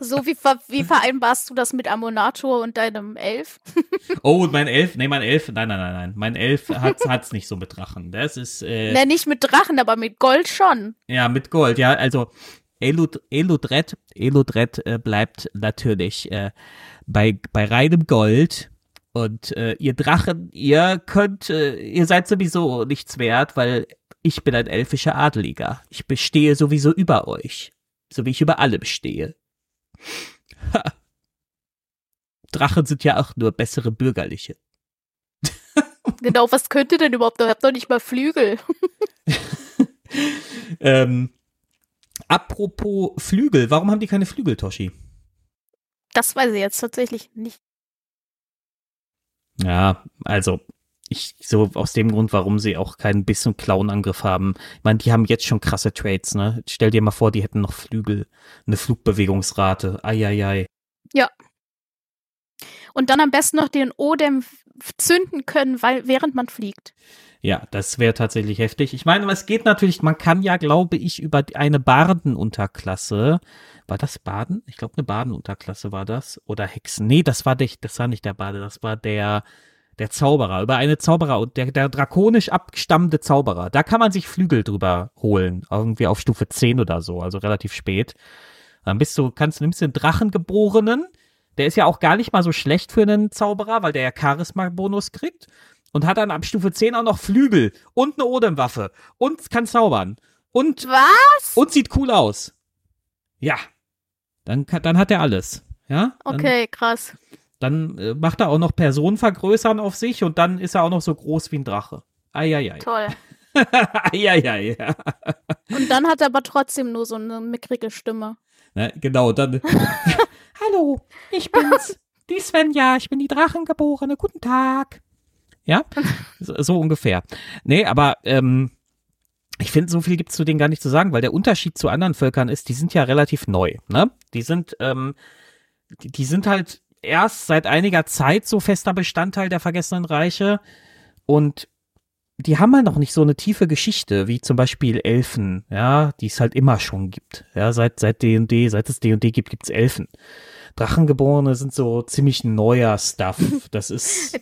So wie, ver wie vereinbarst du das mit Amonator und deinem Elf? oh, und mein Elf, nee, mein Elf, nein, nein, nein, nein. Mein Elf hat hat's nicht so mit Drachen. Das ist, äh, Ne, nicht mit Drachen, aber mit Gold schon. Ja, mit Gold, ja, also Elud Eludred, Eludred äh, bleibt natürlich äh, bei, bei reinem Gold. Und äh, ihr Drachen, ihr könnt, äh, ihr seid sowieso nichts wert, weil ich bin ein elfischer Adeliger. Ich bestehe sowieso über euch. So wie ich über alle bestehe. Ha. Drachen sind ja auch nur bessere Bürgerliche. Genau, was könnte denn überhaupt? Ich hab doch nicht mal Flügel. Ähm, apropos Flügel, warum haben die keine Flügel, Toshi? Das weiß ich jetzt tatsächlich nicht. Ja, also ich so aus dem Grund, warum sie auch keinen Biss- und Klauenangriff haben. Ich meine, die haben jetzt schon krasse Trades, ne? Stell dir mal vor, die hätten noch Flügel, eine Flugbewegungsrate. Eieiei. Und dann am besten noch den Odem zünden können, weil während man fliegt. Ja, das wäre tatsächlich heftig. Ich meine, es geht natürlich, man kann ja, glaube ich, über eine Bardenunterklasse. War das Baden? Ich glaube, eine Badenunterklasse war das. Oder Hexen. Nee, das war nicht, das war nicht der Bade, das war der, der Zauberer. Über eine Zauberer, der, der drakonisch abgestammte Zauberer. Da kann man sich Flügel drüber holen. Irgendwie auf Stufe 10 oder so, also relativ spät. Dann bist du, kannst, nimmst den Drachengeborenen. Der ist ja auch gar nicht mal so schlecht für einen Zauberer, weil der ja Charisma-Bonus kriegt und hat dann ab Stufe 10 auch noch Flügel und eine Odemwaffe und kann zaubern. Und, Was? und sieht cool aus. Ja. Dann, dann hat er alles. Ja? Dann, Okay, krass. Dann äh, macht er auch noch Personen vergrößern auf sich und dann ist er auch noch so groß wie ein Drache. Eieiei. Toll. Eieiei. Ja. Und dann hat er aber trotzdem nur so eine mickrige Stimme. Ne, genau, dann. Hallo, ich bin's. Die Svenja, ich bin die Drachengeborene. Guten Tag. Ja, so, so ungefähr. Nee, aber ähm, ich finde, so viel gibt's zu denen gar nicht zu sagen, weil der Unterschied zu anderen Völkern ist, die sind ja relativ neu. Ne? Die sind, ähm, die, die sind halt erst seit einiger Zeit so fester Bestandteil der Vergessenen Reiche und die haben halt noch nicht so eine tiefe Geschichte, wie zum Beispiel Elfen, ja, die es halt immer schon gibt. Ja, seit, seit D&D, seit es D&D gibt, gibt's Elfen. Drachengeborene sind so ziemlich neuer Stuff. Das ist,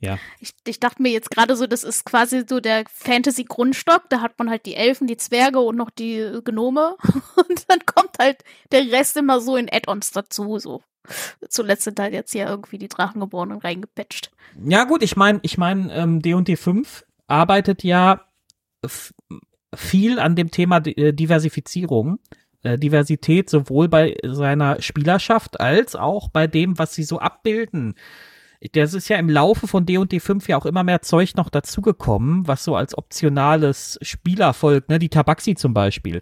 ja. Ich, ich dachte mir jetzt gerade so, das ist quasi so der Fantasy-Grundstock. Da hat man halt die Elfen, die Zwerge und noch die äh, Gnome. Und dann kommt halt der Rest immer so in Add-ons dazu. So. Zuletzt sind halt jetzt hier irgendwie die Drachengeborenen reingepatcht. Ja, gut, ich meine, ich meine, ähm, D&D 5 arbeitet ja viel an dem Thema äh, Diversifizierung. Äh, Diversität sowohl bei seiner Spielerschaft als auch bei dem, was sie so abbilden. Das ist ja im Laufe von D&D 5 ja auch immer mehr Zeug noch dazugekommen, was so als optionales Spielerfolg, ne, die Tabaxi zum Beispiel,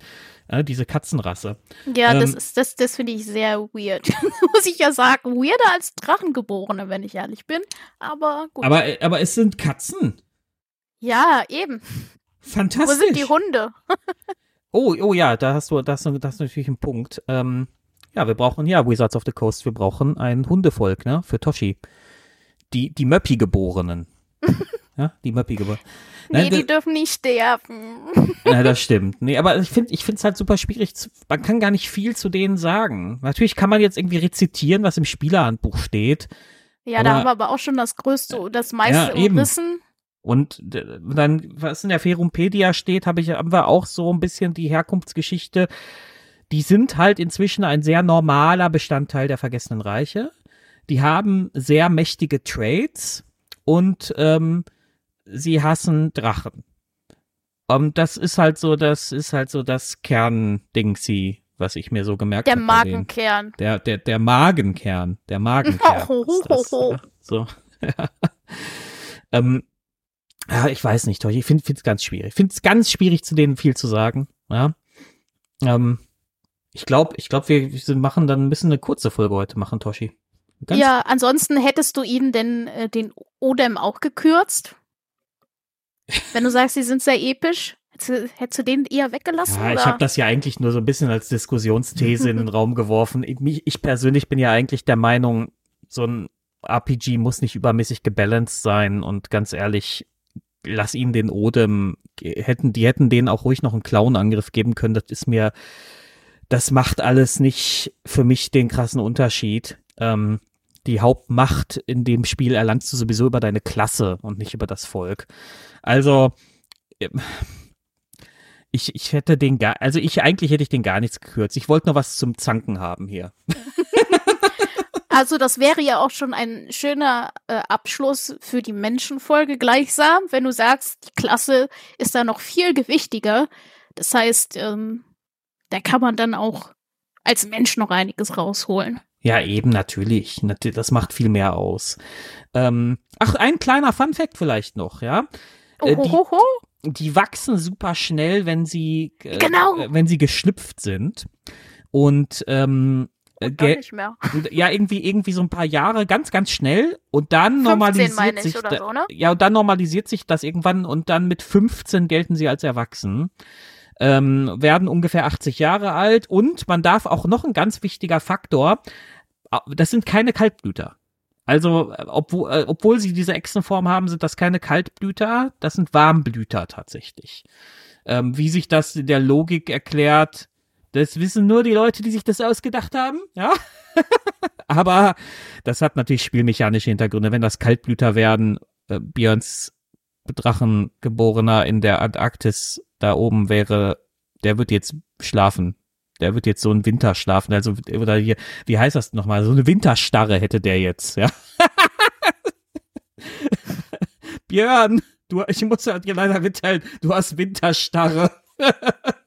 äh, diese Katzenrasse. Ja, das Ähm, ist, das, das finde ich sehr weird. Muss ich ja sagen. Weirder als Drachengeborene, wenn ich ehrlich bin. Aber gut. Aber, aber es sind Katzen. Ja, eben. Fantastisch. Wo sind die Hunde? Oh, oh ja, da hast du, da das ist natürlich ein Punkt. Ähm, ja, wir brauchen, ja, Wizards of the Coast, wir brauchen ein Hundevolk, ne, für Toshi. Die, die Möppi-Geborenen. ja, die Möppi-Geborenen. Nee, Nein, die dürfen nicht sterben. Ja, das stimmt. Nee, aber ich finde ich finde es halt super schwierig. Zu, man kann gar nicht viel zu denen sagen. Natürlich kann man jetzt irgendwie rezitieren, was im Spielerhandbuch steht. Ja, da Aber- haben wir aber auch schon das größte, das meiste eben. umrissen. Und dann, was in der Ferumpedia steht, habe ich, haben wir auch so ein bisschen die Herkunftsgeschichte. Die sind halt inzwischen ein sehr normaler Bestandteil der Vergessenen Reiche. Die haben sehr mächtige Traits und ähm, sie hassen Drachen. Und das ist halt so, das ist halt so das Kerndingsi, was ich mir so gemerkt Der habe. denen. Magenkern. Der, der, der Magenkern. Der Magenkern. So. Ja. ähm, ja, ich weiß nicht, Toshi. Ich finde es ganz schwierig. Ich finde es ganz schwierig, zu denen viel zu sagen. Ja. Ähm, ich glaube, ich glaube, wir, wir machen dann ein bisschen eine kurze Folge heute machen, Toshi. Ganz Ja, ansonsten hättest du ihnen denn äh, den Odem auch gekürzt? Wenn du sagst, sie sind sehr episch, hättest du, hättest du den eher weggelassen? Ja, ich habe das ja eigentlich nur so ein bisschen als Diskussionsthese in den Raum geworfen. Ich, ich persönlich bin ja eigentlich der Meinung, so ein RPG muss nicht übermäßig gebalanced sein und ganz ehrlich, lass ihnen den Odem, hätten, die hätten denen auch ruhig noch einen Clown-Angriff geben können. Das ist mir, das macht alles nicht für mich den krassen Unterschied. Ähm, die Hauptmacht in dem Spiel erlangst du sowieso über deine Klasse und nicht über das Volk. Also, ähm, ich, ich hätte den gar, also ich, eigentlich hätte ich den gar nichts gekürzt. Ich wollte nur was zum Zanken haben hier. Also das wäre ja auch schon ein schöner äh, Abschluss für die Menschenfolge gleichsam, wenn du sagst, die Klasse ist da noch viel gewichtiger. Das heißt, ähm, da kann man dann auch als Mensch noch einiges rausholen. Ja, eben, natürlich. Nat- Das macht viel mehr aus. Ähm, ach, ein kleiner Fun-Fact vielleicht noch, ja. Äh, die-. Die wachsen super schnell, wenn sie, äh, Genau. äh, wenn sie geschlüpft sind. Und, ähm, äh, Gar gel- nicht mehr. ja, irgendwie, irgendwie so ein paar Jahre, ganz, ganz schnell. Und dann 15 normalisiert ich sich, oder da- so, ne? ja, und dann normalisiert sich das irgendwann und dann mit 15 gelten sie als erwachsen. Ähm, werden ungefähr 80 Jahre alt und man darf auch noch ein ganz wichtiger Faktor, das sind keine Kaltblüter. Also, obwohl, äh, obwohl sie diese Echsenform haben, sind das keine Kaltblüter, das sind Warmblüter tatsächlich. Ähm, wie sich das in der Logik erklärt, das wissen nur die Leute, die sich das ausgedacht haben, ja. Aber das hat natürlich spielmechanische Hintergründe. Wenn das Kaltblüter werden, äh, Björns Drachengeborener in der Antarktis da oben wäre, der wird jetzt schlafen. Der wird jetzt so ein Winterschlafen, also oder hier, wie heißt das nochmal? So eine Winterstarre hätte der jetzt, ja. Björn, du, ich muss dir leider mitteilen, du hast Winterstarre.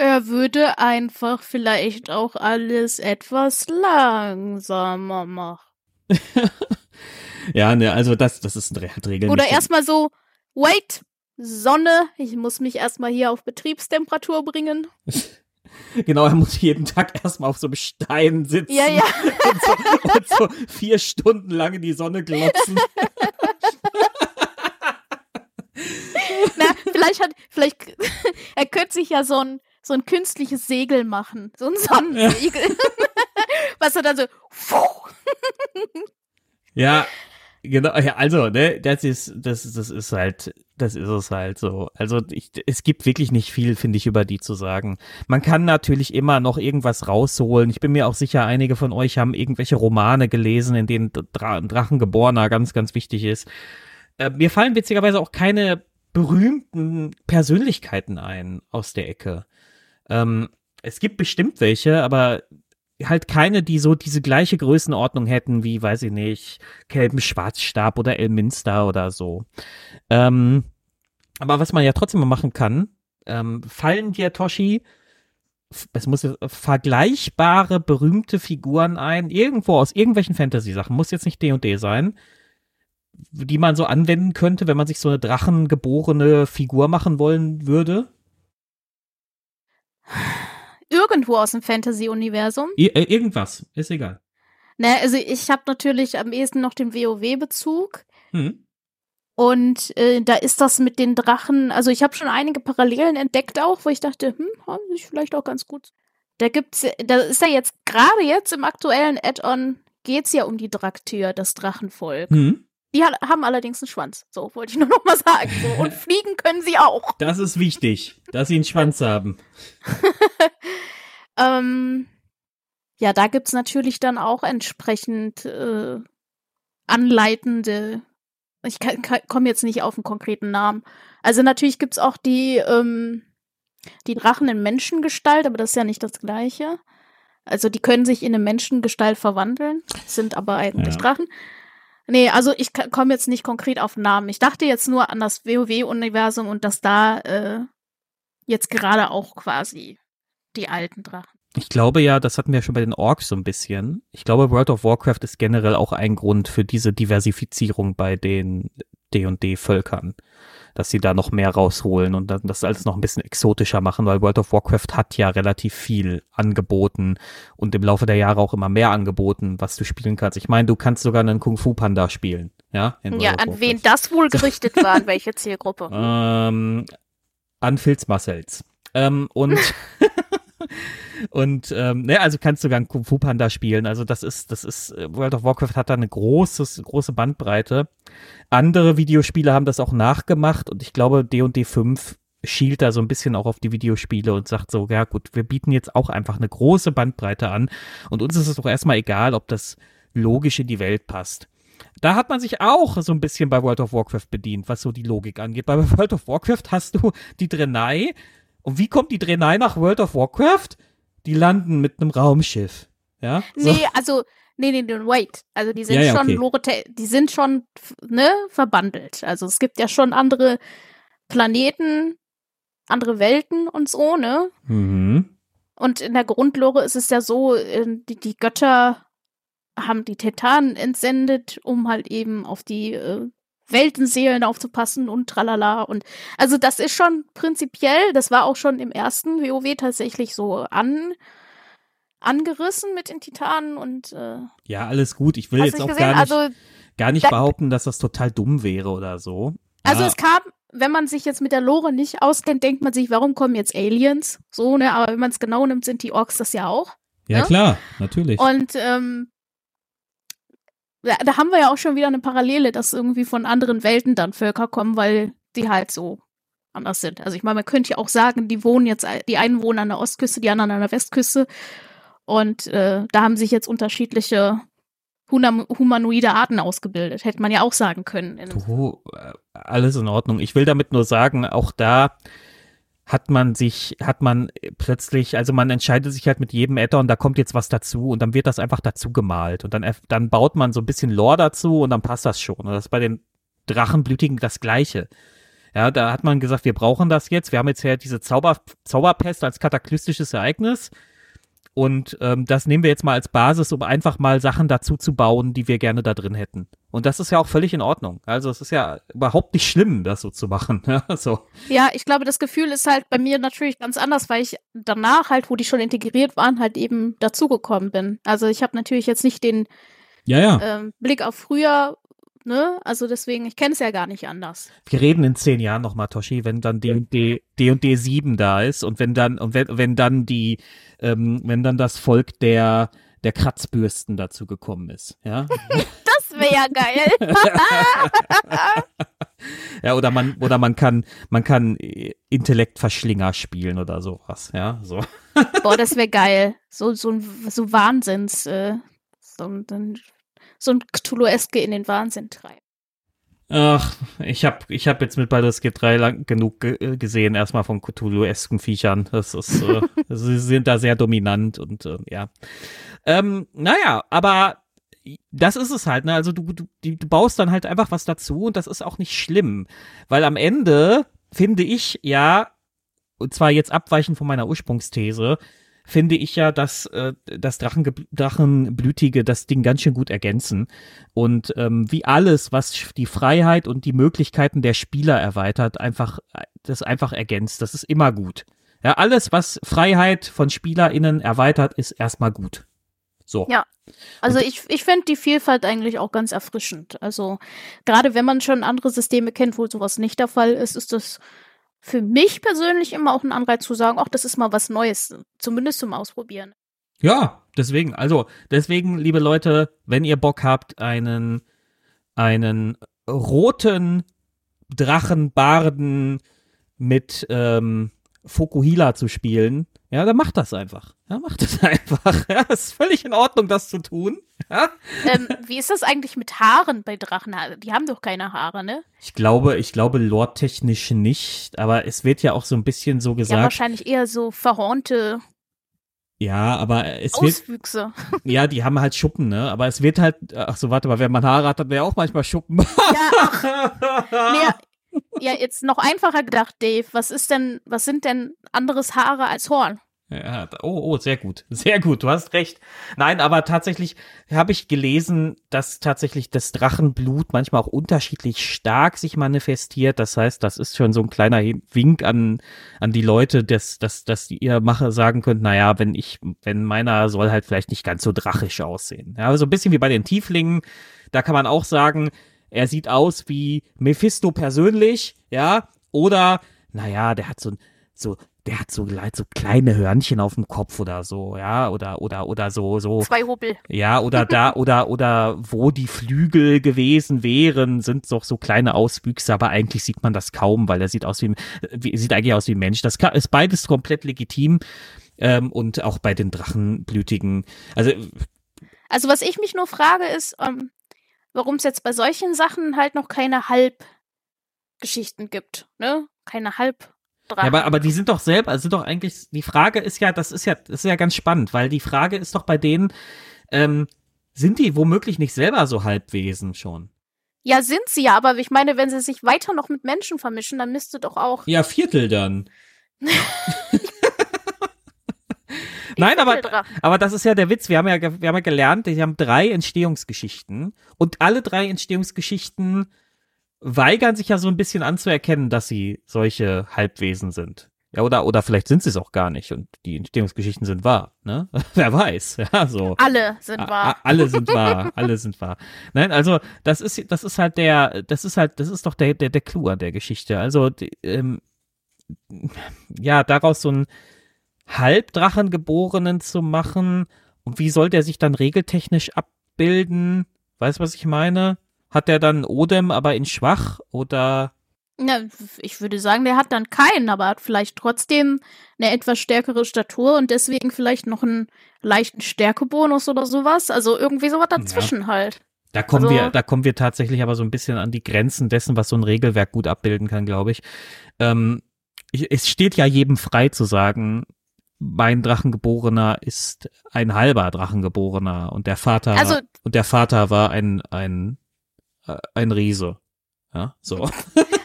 Er würde einfach vielleicht auch alles etwas langsamer machen. ja, ne, also das, das ist ein Regel. Oder erstmal so, wait, Sonne, ich muss mich erstmal hier auf Betriebstemperatur bringen. Genau, er muss jeden Tag erstmal auf so einem Stein sitzen. Ja, ja. Und so, und so vier Stunden lang in die Sonne glotzen. Na, vielleicht hat, vielleicht, er könnte sich ja so ein, so ein künstliches Segel machen. So ein Sonnensegel. Ja. Was er dann so, Ja, genau, ja, also, ne, das ist, das, das ist halt, das ist es halt so. Also ich, es gibt wirklich nicht viel, finde ich, über die zu sagen. Man kann natürlich immer noch irgendwas rausholen. Ich bin mir auch sicher, einige von euch haben irgendwelche Romane gelesen, in denen Dra Drachengeborener ganz, ganz wichtig ist. Äh, mir fallen witzigerweise auch keine berühmten Persönlichkeiten ein aus der Ecke. Ähm, es gibt bestimmt welche, aber halt keine, die so diese gleiche Größenordnung hätten wie, weiß ich nicht, Kelben Schwarzstab oder Elminster oder so. Ähm, aber was man ja trotzdem mal machen kann, ähm, fallen dir, Toshi, es muss vergleichbare, berühmte Figuren ein, irgendwo aus irgendwelchen Fantasy-Sachen, muss jetzt nicht D&D &D sein, die man so anwenden könnte, wenn man sich so eine drachengeborene Figur machen wollen würde? Irgendwo aus dem Fantasy-Universum. Äh, irgendwas, ist egal. Ne, also ich habe natürlich am ehesten noch den WoW-Bezug. Hm. Und äh, da ist das mit den Drachen, also ich habe schon einige Parallelen entdeckt auch, wo ich dachte, hm, haben sich vielleicht auch ganz gut. Da gibt's, da ist ja jetzt, gerade jetzt im aktuellen Add-on geht's ja um die Draktür, das Drachenvolk. Hm. Die haben allerdings einen Schwanz. So, wollte ich nur noch mal sagen. So, und fliegen können sie auch. Das ist wichtig, dass sie einen Schwanz haben. ähm, ja, da gibt's natürlich dann auch entsprechend äh, anleitende. Ich komme jetzt nicht auf einen konkreten Namen. Also natürlich gibt's auch die, ähm, die Drachen in Menschengestalt, aber das ist ja nicht das Gleiche. Also die können sich in eine Menschengestalt verwandeln, sind aber eigentlich ja. Drachen. Nee, also ich komme jetzt nicht konkret auf Namen. Ich dachte jetzt nur an das WoW-Universum und dass da äh, jetzt gerade auch quasi die alten Drachen. Ich glaube ja, das hatten wir schon bei den Orks so ein bisschen. Ich glaube, World of Warcraft ist generell auch ein Grund für diese Diversifizierung bei den D&D-Völkern dass sie da noch mehr rausholen und dann das alles noch ein bisschen exotischer machen, weil World of Warcraft hat ja relativ viel angeboten und im Laufe der Jahre auch immer mehr angeboten, was du spielen kannst. Ich meine, du kannst sogar einen Kung Fu Panda spielen, ja? ja, an wen das wohl gerichtet war, an welche Zielgruppe? Ähm, an Filz Marcells. Ähm, und Und ähm, ne, also kannst du sogar Kung Fu Panda spielen. Also das ist, das ist, äh, World of Warcraft hat da eine großes, große Bandbreite. Andere Videospiele haben das auch nachgemacht und ich glaube, D&D 5 schielt da so ein bisschen auch auf die Videospiele und sagt so, ja gut, wir bieten jetzt auch einfach eine große Bandbreite an und uns ist es doch erstmal egal, ob das logisch in die Welt passt. Da hat man sich auch so ein bisschen bei World of Warcraft bedient, was so die Logik angeht. Bei World of Warcraft hast du die Drenai. Und wie kommt die Drenai nach World of Warcraft? die landen mit einem Raumschiff. Ja? So. Nee, also, nee, nee, nee, wait. Also die sind ja, ja, schon, okay. die sind schon, ne, verbandelt. Also es gibt ja schon andere Planeten, andere Welten und so, ne? Mhm. Und in der Grundlore ist es ja so, äh, die, die Götter haben die Titanen entsendet, um halt eben auf die äh, Weltenseelen aufzupassen und tralala. Und also das ist schon prinzipiell, das war auch schon im ersten WoW tatsächlich so an angerissen mit den Titanen und äh, ja alles gut. Ich will jetzt auch gar nicht, also, gar nicht da, behaupten, dass das total dumm wäre oder so. Also ja. es kam, wenn man sich jetzt mit der Lore nicht auskennt, denkt man sich, warum kommen jetzt Aliens? So ne, aber wenn man es genau nimmt, sind die Orks das ja auch. Ja ne? klar, natürlich. Und ähm, da, da haben wir ja auch schon wieder eine Parallele, dass irgendwie von anderen Welten dann Völker kommen, weil die halt so anders sind. Also ich meine, man könnte ja auch sagen, die wohnen jetzt, die einen wohnen an der Ostküste, die anderen an der Westküste. Und äh, da haben sich jetzt unterschiedliche humanoide Arten ausgebildet. Hätte man ja auch sagen können. Du, äh, alles in Ordnung. Ich will damit nur sagen, auch da hat man sich, hat man plötzlich, also man entscheidet sich halt mit jedem Add-on, da kommt jetzt was dazu und dann wird das einfach dazu gemalt und dann, dann baut man so ein bisschen Lore dazu und dann passt das schon. Und das ist bei den Drachenblütigen das Gleiche. Ja, da hat man gesagt, wir brauchen das jetzt. Wir haben jetzt ja diese Zauber, Zauberpest als kataklystisches Ereignis. Und ähm, das nehmen wir jetzt mal als Basis, um einfach mal Sachen dazu zu bauen, die wir gerne da drin hätten. Und das ist ja auch völlig in Ordnung. Also es ist ja überhaupt nicht schlimm, das so zu machen. Ja, so. ja ich glaube, das Gefühl ist halt bei mir natürlich ganz anders, weil ich danach halt, wo die schon integriert waren, halt eben dazugekommen bin. Also ich habe natürlich jetzt nicht den ja, ja. Ähm, Blick auf früher, ne? Also deswegen, ich kenne es ja gar nicht anders. Wir reden in zehn Jahren nochmal, Toshi, wenn dann D und D, D und D 7 da ist und wenn dann, und wenn, wenn dann die, ähm, wenn dann das Volk der, der Kratzbürsten dazu gekommen ist, ja. das wäre ja geil. ja, oder man, oder man kann, man kann Intellektverschlinger spielen oder sowas, ja, so. Boah, das wäre geil. So, so ein, so Wahnsinns, äh, so ein, so ein Cthulhu-eske in den Wahnsinn treiben. Ach, ich habe ich hab jetzt mit Baldur's Gate 3 lang genug ge gesehen, erstmal von Cthulhu-esken Viechern. Das ist, äh, sie sind da sehr dominant und äh, ja. Ähm, naja, aber das ist es halt, ne? Also du, du, du baust dann halt einfach was dazu und das ist auch nicht schlimm. Weil am Ende finde ich ja, und zwar jetzt abweichend von meiner Ursprungsthese, finde ich ja, dass äh, das Drachen, Drachenblütige das Ding ganz schön gut ergänzen. Und ähm, wie alles, was die Freiheit und die Möglichkeiten der Spieler erweitert, einfach das einfach ergänzt. Das ist immer gut. Ja, alles, was Freiheit von SpielerInnen erweitert, ist erstmal gut. So. Ja. Also und ich, ich finde die Vielfalt eigentlich auch ganz erfrischend. Also gerade wenn man schon andere Systeme kennt, wo sowas nicht der Fall ist, ist das für mich persönlich immer auch ein Anreiz zu sagen, ach, das ist mal was Neues, zumindest zum Ausprobieren. Ja, deswegen, also deswegen, liebe Leute, wenn ihr Bock habt, einen einen roten Drachenbarden mit ähm, Fokuhila zu spielen, ja, dann macht das einfach. Ja, macht das einfach. Ja, ist völlig in Ordnung, das zu tun. Ja? Ähm, wie ist das eigentlich mit Haaren bei Drachen? Die haben doch keine Haare, ne? Ich glaube, ich glaube, lore-technisch nicht, aber es wird ja auch so ein bisschen so gesagt. Ja, wahrscheinlich eher so verhornte ja, aber es Auswüchse. wird. Ja, die haben halt Schuppen, ne? Aber es wird halt. Ach so, warte mal, wenn man Haare hat, dann wäre auch manchmal Schuppen. Ja, ach. nee, ja, jetzt noch einfacher gedacht, Dave. Was ist denn, was sind denn anderes Haare als Horn? Ja, oh, oh, sehr gut. Sehr gut, du hast recht. Nein, aber tatsächlich habe ich gelesen, dass tatsächlich das Drachenblut manchmal auch unterschiedlich stark sich manifestiert. Das heißt, das ist schon so ein kleiner Wink an, an die Leute, dass, dass, dass ihr Macher sagen könnt, naja, wenn ich, wenn meiner soll halt vielleicht nicht ganz so drachisch aussehen. Ja, so ein bisschen wie bei den Tieflingen. Da kann man auch sagen, er sieht aus wie Mephisto persönlich, ja, oder, naja, der hat so ein, so, der hat so, so kleine Hörnchen auf dem Kopf oder so, ja, oder, oder, oder so, so. Zwei Hubbel. Ja, oder da, oder, oder wo die Flügel gewesen wären, sind doch so kleine Auswüchse, aber eigentlich sieht man das kaum, weil er sieht aus wie, wie sieht eigentlich aus wie ein Mensch. Das ist beides komplett legitim, ähm, und auch bei den Drachenblütigen, also. Also, was ich mich nur frage, ist, ähm, warum es jetzt bei solchen Sachen halt noch keine Halbgeschichten gibt, ne? Keine Halb. Ja, aber, aber die sind doch selber, sind doch eigentlich, die Frage ist ja, das ist ja, das ist ja ganz spannend, weil die Frage ist doch bei denen, ähm, sind die womöglich nicht selber so Halbwesen schon? Ja, sind sie ja, aber ich meine, wenn sie sich weiter noch mit Menschen vermischen, dann müsste doch auch. Ja, Viertel dann. Nein, aber, aber das ist ja der Witz. Wir haben ja, wir haben ja gelernt, die haben drei Entstehungsgeschichten und alle drei Entstehungsgeschichten weigern sich ja so ein bisschen anzuerkennen, dass sie solche Halbwesen sind. Ja, oder, oder vielleicht sind sie es auch gar nicht und die Entstehungsgeschichten sind wahr, ne? Wer weiß, ja, so. Alle sind wahr. Alle sind wahr, alle sind wahr. Nein, also, das ist, das ist halt der, das ist halt, das ist doch der, der, der Clou an der Geschichte. Also, die, ähm, ja, daraus so einen Halbdrachengeborenen zu machen und wie soll der sich dann regeltechnisch abbilden? Weißt du, was ich meine? Hat der dann Odem, aber in schwach oder? Na, ich würde sagen, der hat dann keinen, aber hat vielleicht trotzdem eine etwas stärkere Statur und deswegen vielleicht noch einen leichten Stärkebonus oder sowas. Also irgendwie sowas dazwischen ja. halt. Da kommen also, wir, da kommen wir tatsächlich aber so ein bisschen an die Grenzen dessen, was so ein Regelwerk gut abbilden kann, glaube ich. Ähm, es steht ja jedem frei zu sagen, mein Drachengeborener ist ein halber Drachengeborener und der Vater also, und der Vater war ein ein äh, ein Riese. Ja, so.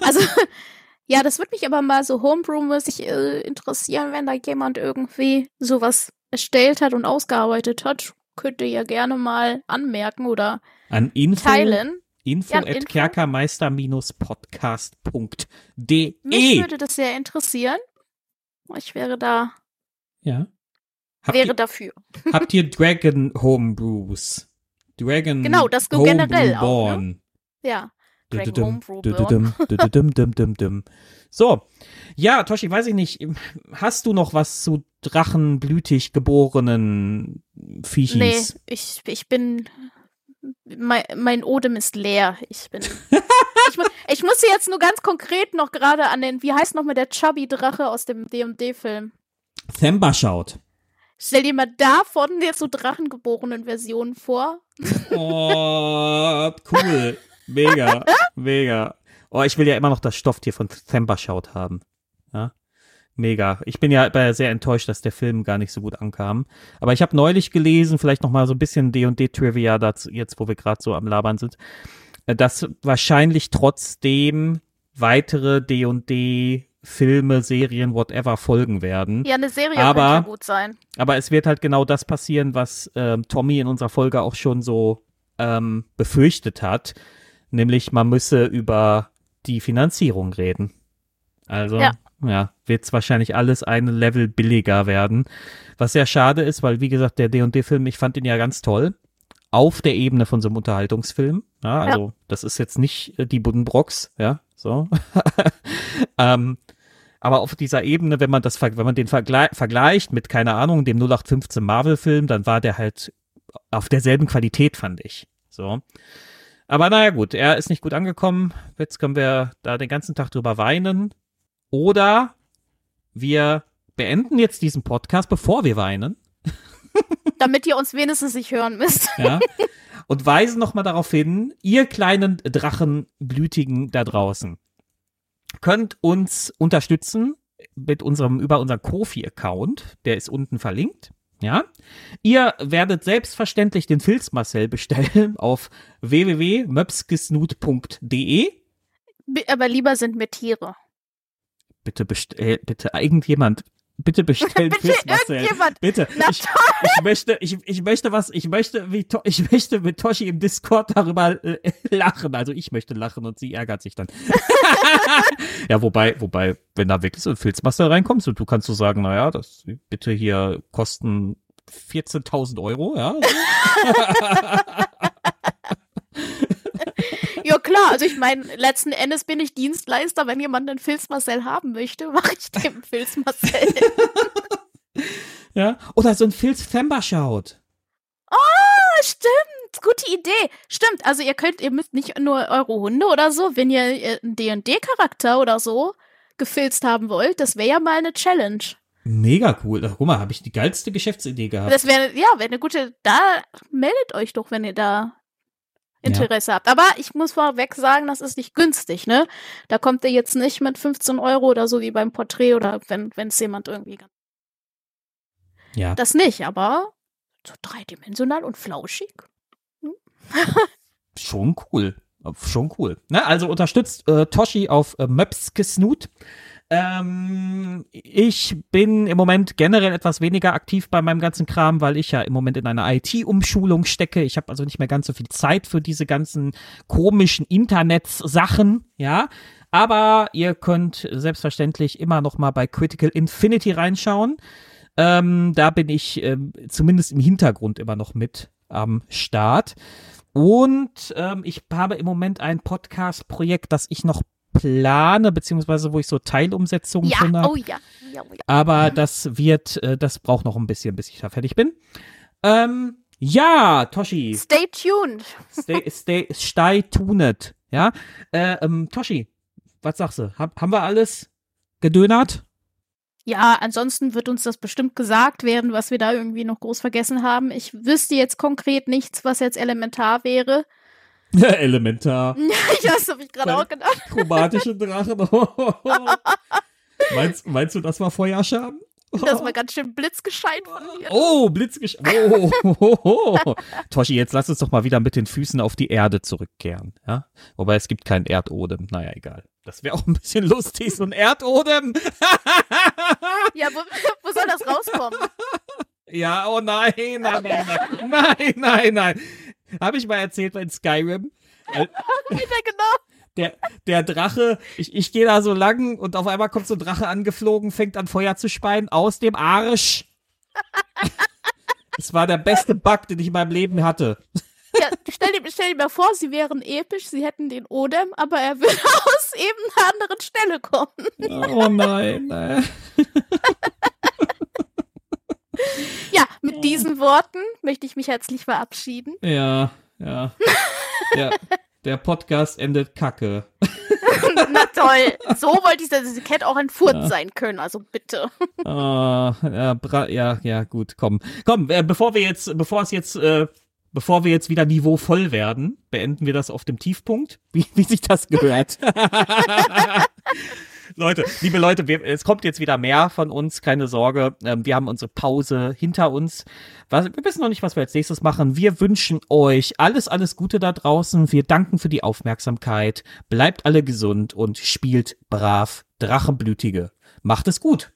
Also ja, das würde mich aber mal so Homebrew-mäßig äh, interessieren, wenn da jemand irgendwie sowas erstellt hat und ausgearbeitet hat. Könnt ihr ja gerne mal anmerken oder An Info, teilen. Info ja, at kerkermeister-podcast.de. Mich würde das sehr interessieren. Ich wäre da ja. Habt wäre ihr, dafür. Habt ihr Dragon Homebrews? Dragon Genau, das Go generell auch. Ne? Ja. So, ja, Toshi, weiß ich nicht, hast du noch was zu drachenblütig geborenen Viechis? Nee, ich, ich bin, mein, mein Odem ist leer. Ich bin, ich, ich muss jetzt nur ganz konkret noch gerade an den, wie heißt noch mal der Chubby Drache aus dem D&D-Film? Themba schaut. Stell dir mal davon jetzt so drachengeborenen Versionen vor. Oh, cool. Mega, mega. Oh, ich will ja immer noch das Stofftier von Themba schaut haben. Ja? Mega. Ich bin ja sehr enttäuscht, dass der Film gar nicht so gut ankam. Aber ich habe neulich gelesen, vielleicht noch mal so ein bisschen D&D-Trivia dazu, jetzt wo wir gerade so am Labern sind, äh, dass wahrscheinlich trotzdem weitere D&D Filme, Serien, whatever folgen werden. Ja, eine Serie aber, könnte gut sein. Aber es wird halt genau das passieren, was ähm, Tommy in unserer Folge auch schon so ähm, befürchtet hat. Nämlich, man müsse über die Finanzierung reden. Also, ja, ja wird es wahrscheinlich alles ein Level billiger werden. Was sehr schade ist, weil, wie gesagt, der D&D-Film, ich fand ihn ja ganz toll. Auf der Ebene von so einem Unterhaltungsfilm. Ja, also, ja. das ist jetzt nicht äh, die Buddenbrocks, ja, so. ähm, aber auf dieser Ebene, wenn man das, wenn man den vergle vergleicht mit, keine Ahnung, dem 0815 Marvel-Film, dann war der halt auf derselben Qualität, fand ich. So. Aber naja, gut, er ist nicht gut angekommen. Jetzt können wir da den ganzen Tag drüber weinen. Oder wir beenden jetzt diesen Podcast, bevor wir weinen. Damit ihr uns wenigstens nicht hören müsst. Ja. Und weisen nochmal darauf hin, ihr kleinen Drachenblütigen da draußen könnt uns unterstützen mit unserem, über unseren Kofi-Account. Der ist unten verlinkt. Ja. Ihr werdet selbstverständlich den Filz Marcel bestellen auf www.möpskesnut.de. Aber lieber sind mir Tiere. Bitte bestell, bitte irgendjemand Bitte bestellen Fisch, Marcel. Bitte. Ich, ich, möchte, ich, ich möchte was, ich möchte, wie, ich möchte mit Toshi im Discord darüber äh, lachen. Also ich möchte lachen und sie ärgert sich dann. ja, wobei, wobei, wenn da wirklich so ein Filzmaster reinkommt, so, du kannst so sagen, naja, das bitte hier kosten 14.000 Euro, ja. Klar. Also ich meine, letzten Endes bin ich Dienstleister. Wenn jemand einen Filzmarcel haben möchte, mache ich dem Filzmarcel. ja. Oder so ein Filz Femba schaut. Oh, stimmt. Gute Idee. Stimmt. Also ihr könnt, ihr müsst nicht nur eure Hunde oder so, wenn ihr einen D&D-Charakter oder so gefilzt haben wollt, das wäre ja mal eine Challenge. Mega cool. Ach, guck mal, habe ich die geilste Geschäftsidee gehabt. Das wäre, ja, wäre eine gute, da meldet euch doch, wenn ihr da Interesse ja. habt. Aber ich muss vorweg sagen, das ist nicht günstig, ne? Da kommt ihr jetzt nicht mit 15 Euro oder so wie beim Porträt oder wenn es jemand irgendwie. Ja. Das nicht, aber so dreidimensional und flauschig. Hm? Schon cool. Schon cool. Ne? Also unterstützt äh, Toshi auf äh, Möpskesnut. Ähm, ich bin im Moment generell etwas weniger aktiv bei meinem ganzen Kram, weil ich ja im Moment in einer IT-Umschulung stecke. Ich habe also nicht mehr ganz so viel Zeit für diese ganzen komischen Internetsachen, ja. Aber ihr könnt selbstverständlich immer noch mal bei Critical Infinity reinschauen. Ähm, da bin ich ähm, zumindest im Hintergrund immer noch mit am Start. Und ähm, ich habe im Moment ein Podcast-Projekt, das ich noch plane, beziehungsweise wo ich so Teilumsetzungen ja, drin Oh ja, ja, oh ja. Aber das wird, äh, das braucht noch ein bisschen, bis ich da fertig bin. Ähm, Ja, Toshi. Stay tuned. Stay, stay, stay tuned. Ja, äh, ähm, Toshi, was sagst du? Hab, haben wir alles gedönert? Ja, ansonsten wird uns das bestimmt gesagt werden, was wir da irgendwie noch groß vergessen haben. Ich wüsste jetzt konkret nichts, was jetzt elementar wäre. Elementar. Ja, das habe ich gerade auch gedacht. Chromatische Drachen. meinst, meinst du, das war Feuerschaden? Das war ganz schön blitzgeschein von mir. Oh, Blitzgesch... Oh, oh, oh, oh. Toshi, jetzt lass uns doch mal wieder mit den Füßen auf die Erde zurückkehren. Ja? Wobei es gibt keinen Erdodem. Naja, egal. Das wäre auch ein bisschen lustig, so ein Erdodem. Ja, wo, wo soll das rauskommen? Ja, oh nein, nein, nein, nein, nein, nein, nein. Habe ich mal erzählt bei Skyrim? Wieder genau. Der, der Drache, ich, ich gehe da so lang und auf einmal kommt so ein Drache angeflogen, fängt an Feuer zu speien aus dem Arsch. Es war der beste Bug, den ich in meinem Leben hatte. Ja, stell dir, stell dir mal vor, sie wären episch, sie hätten den Odem, aber er würde aus eben einer anderen Stelle kommen. Oh nein, nein. Ja, mit diesen Worten möchte ich mich herzlich verabschieden. Ja, ja. Der, der Podcast endet kacke. Na toll. So wollte ich das. Hätte auch ein Furz sein können, also bitte. Ah, ja, ja, ja, gut, komm. Komm, äh, bevor wir jetzt, bevor es jetzt, äh, bevor wir jetzt wieder niveauvoll werden, beenden wir das auf dem Tiefpunkt, wie, wie sich das gehört. Leute, liebe Leute, wir, es kommt jetzt wieder mehr von uns, keine Sorge. Ähm, wir haben unsere Pause hinter uns. Was, wir wissen noch nicht, was wir als nächstes machen. Wir wünschen euch alles, alles Gute da draußen. Wir danken für die Aufmerksamkeit. Bleibt alle gesund und spielt brav Drachenblütige. Macht es gut.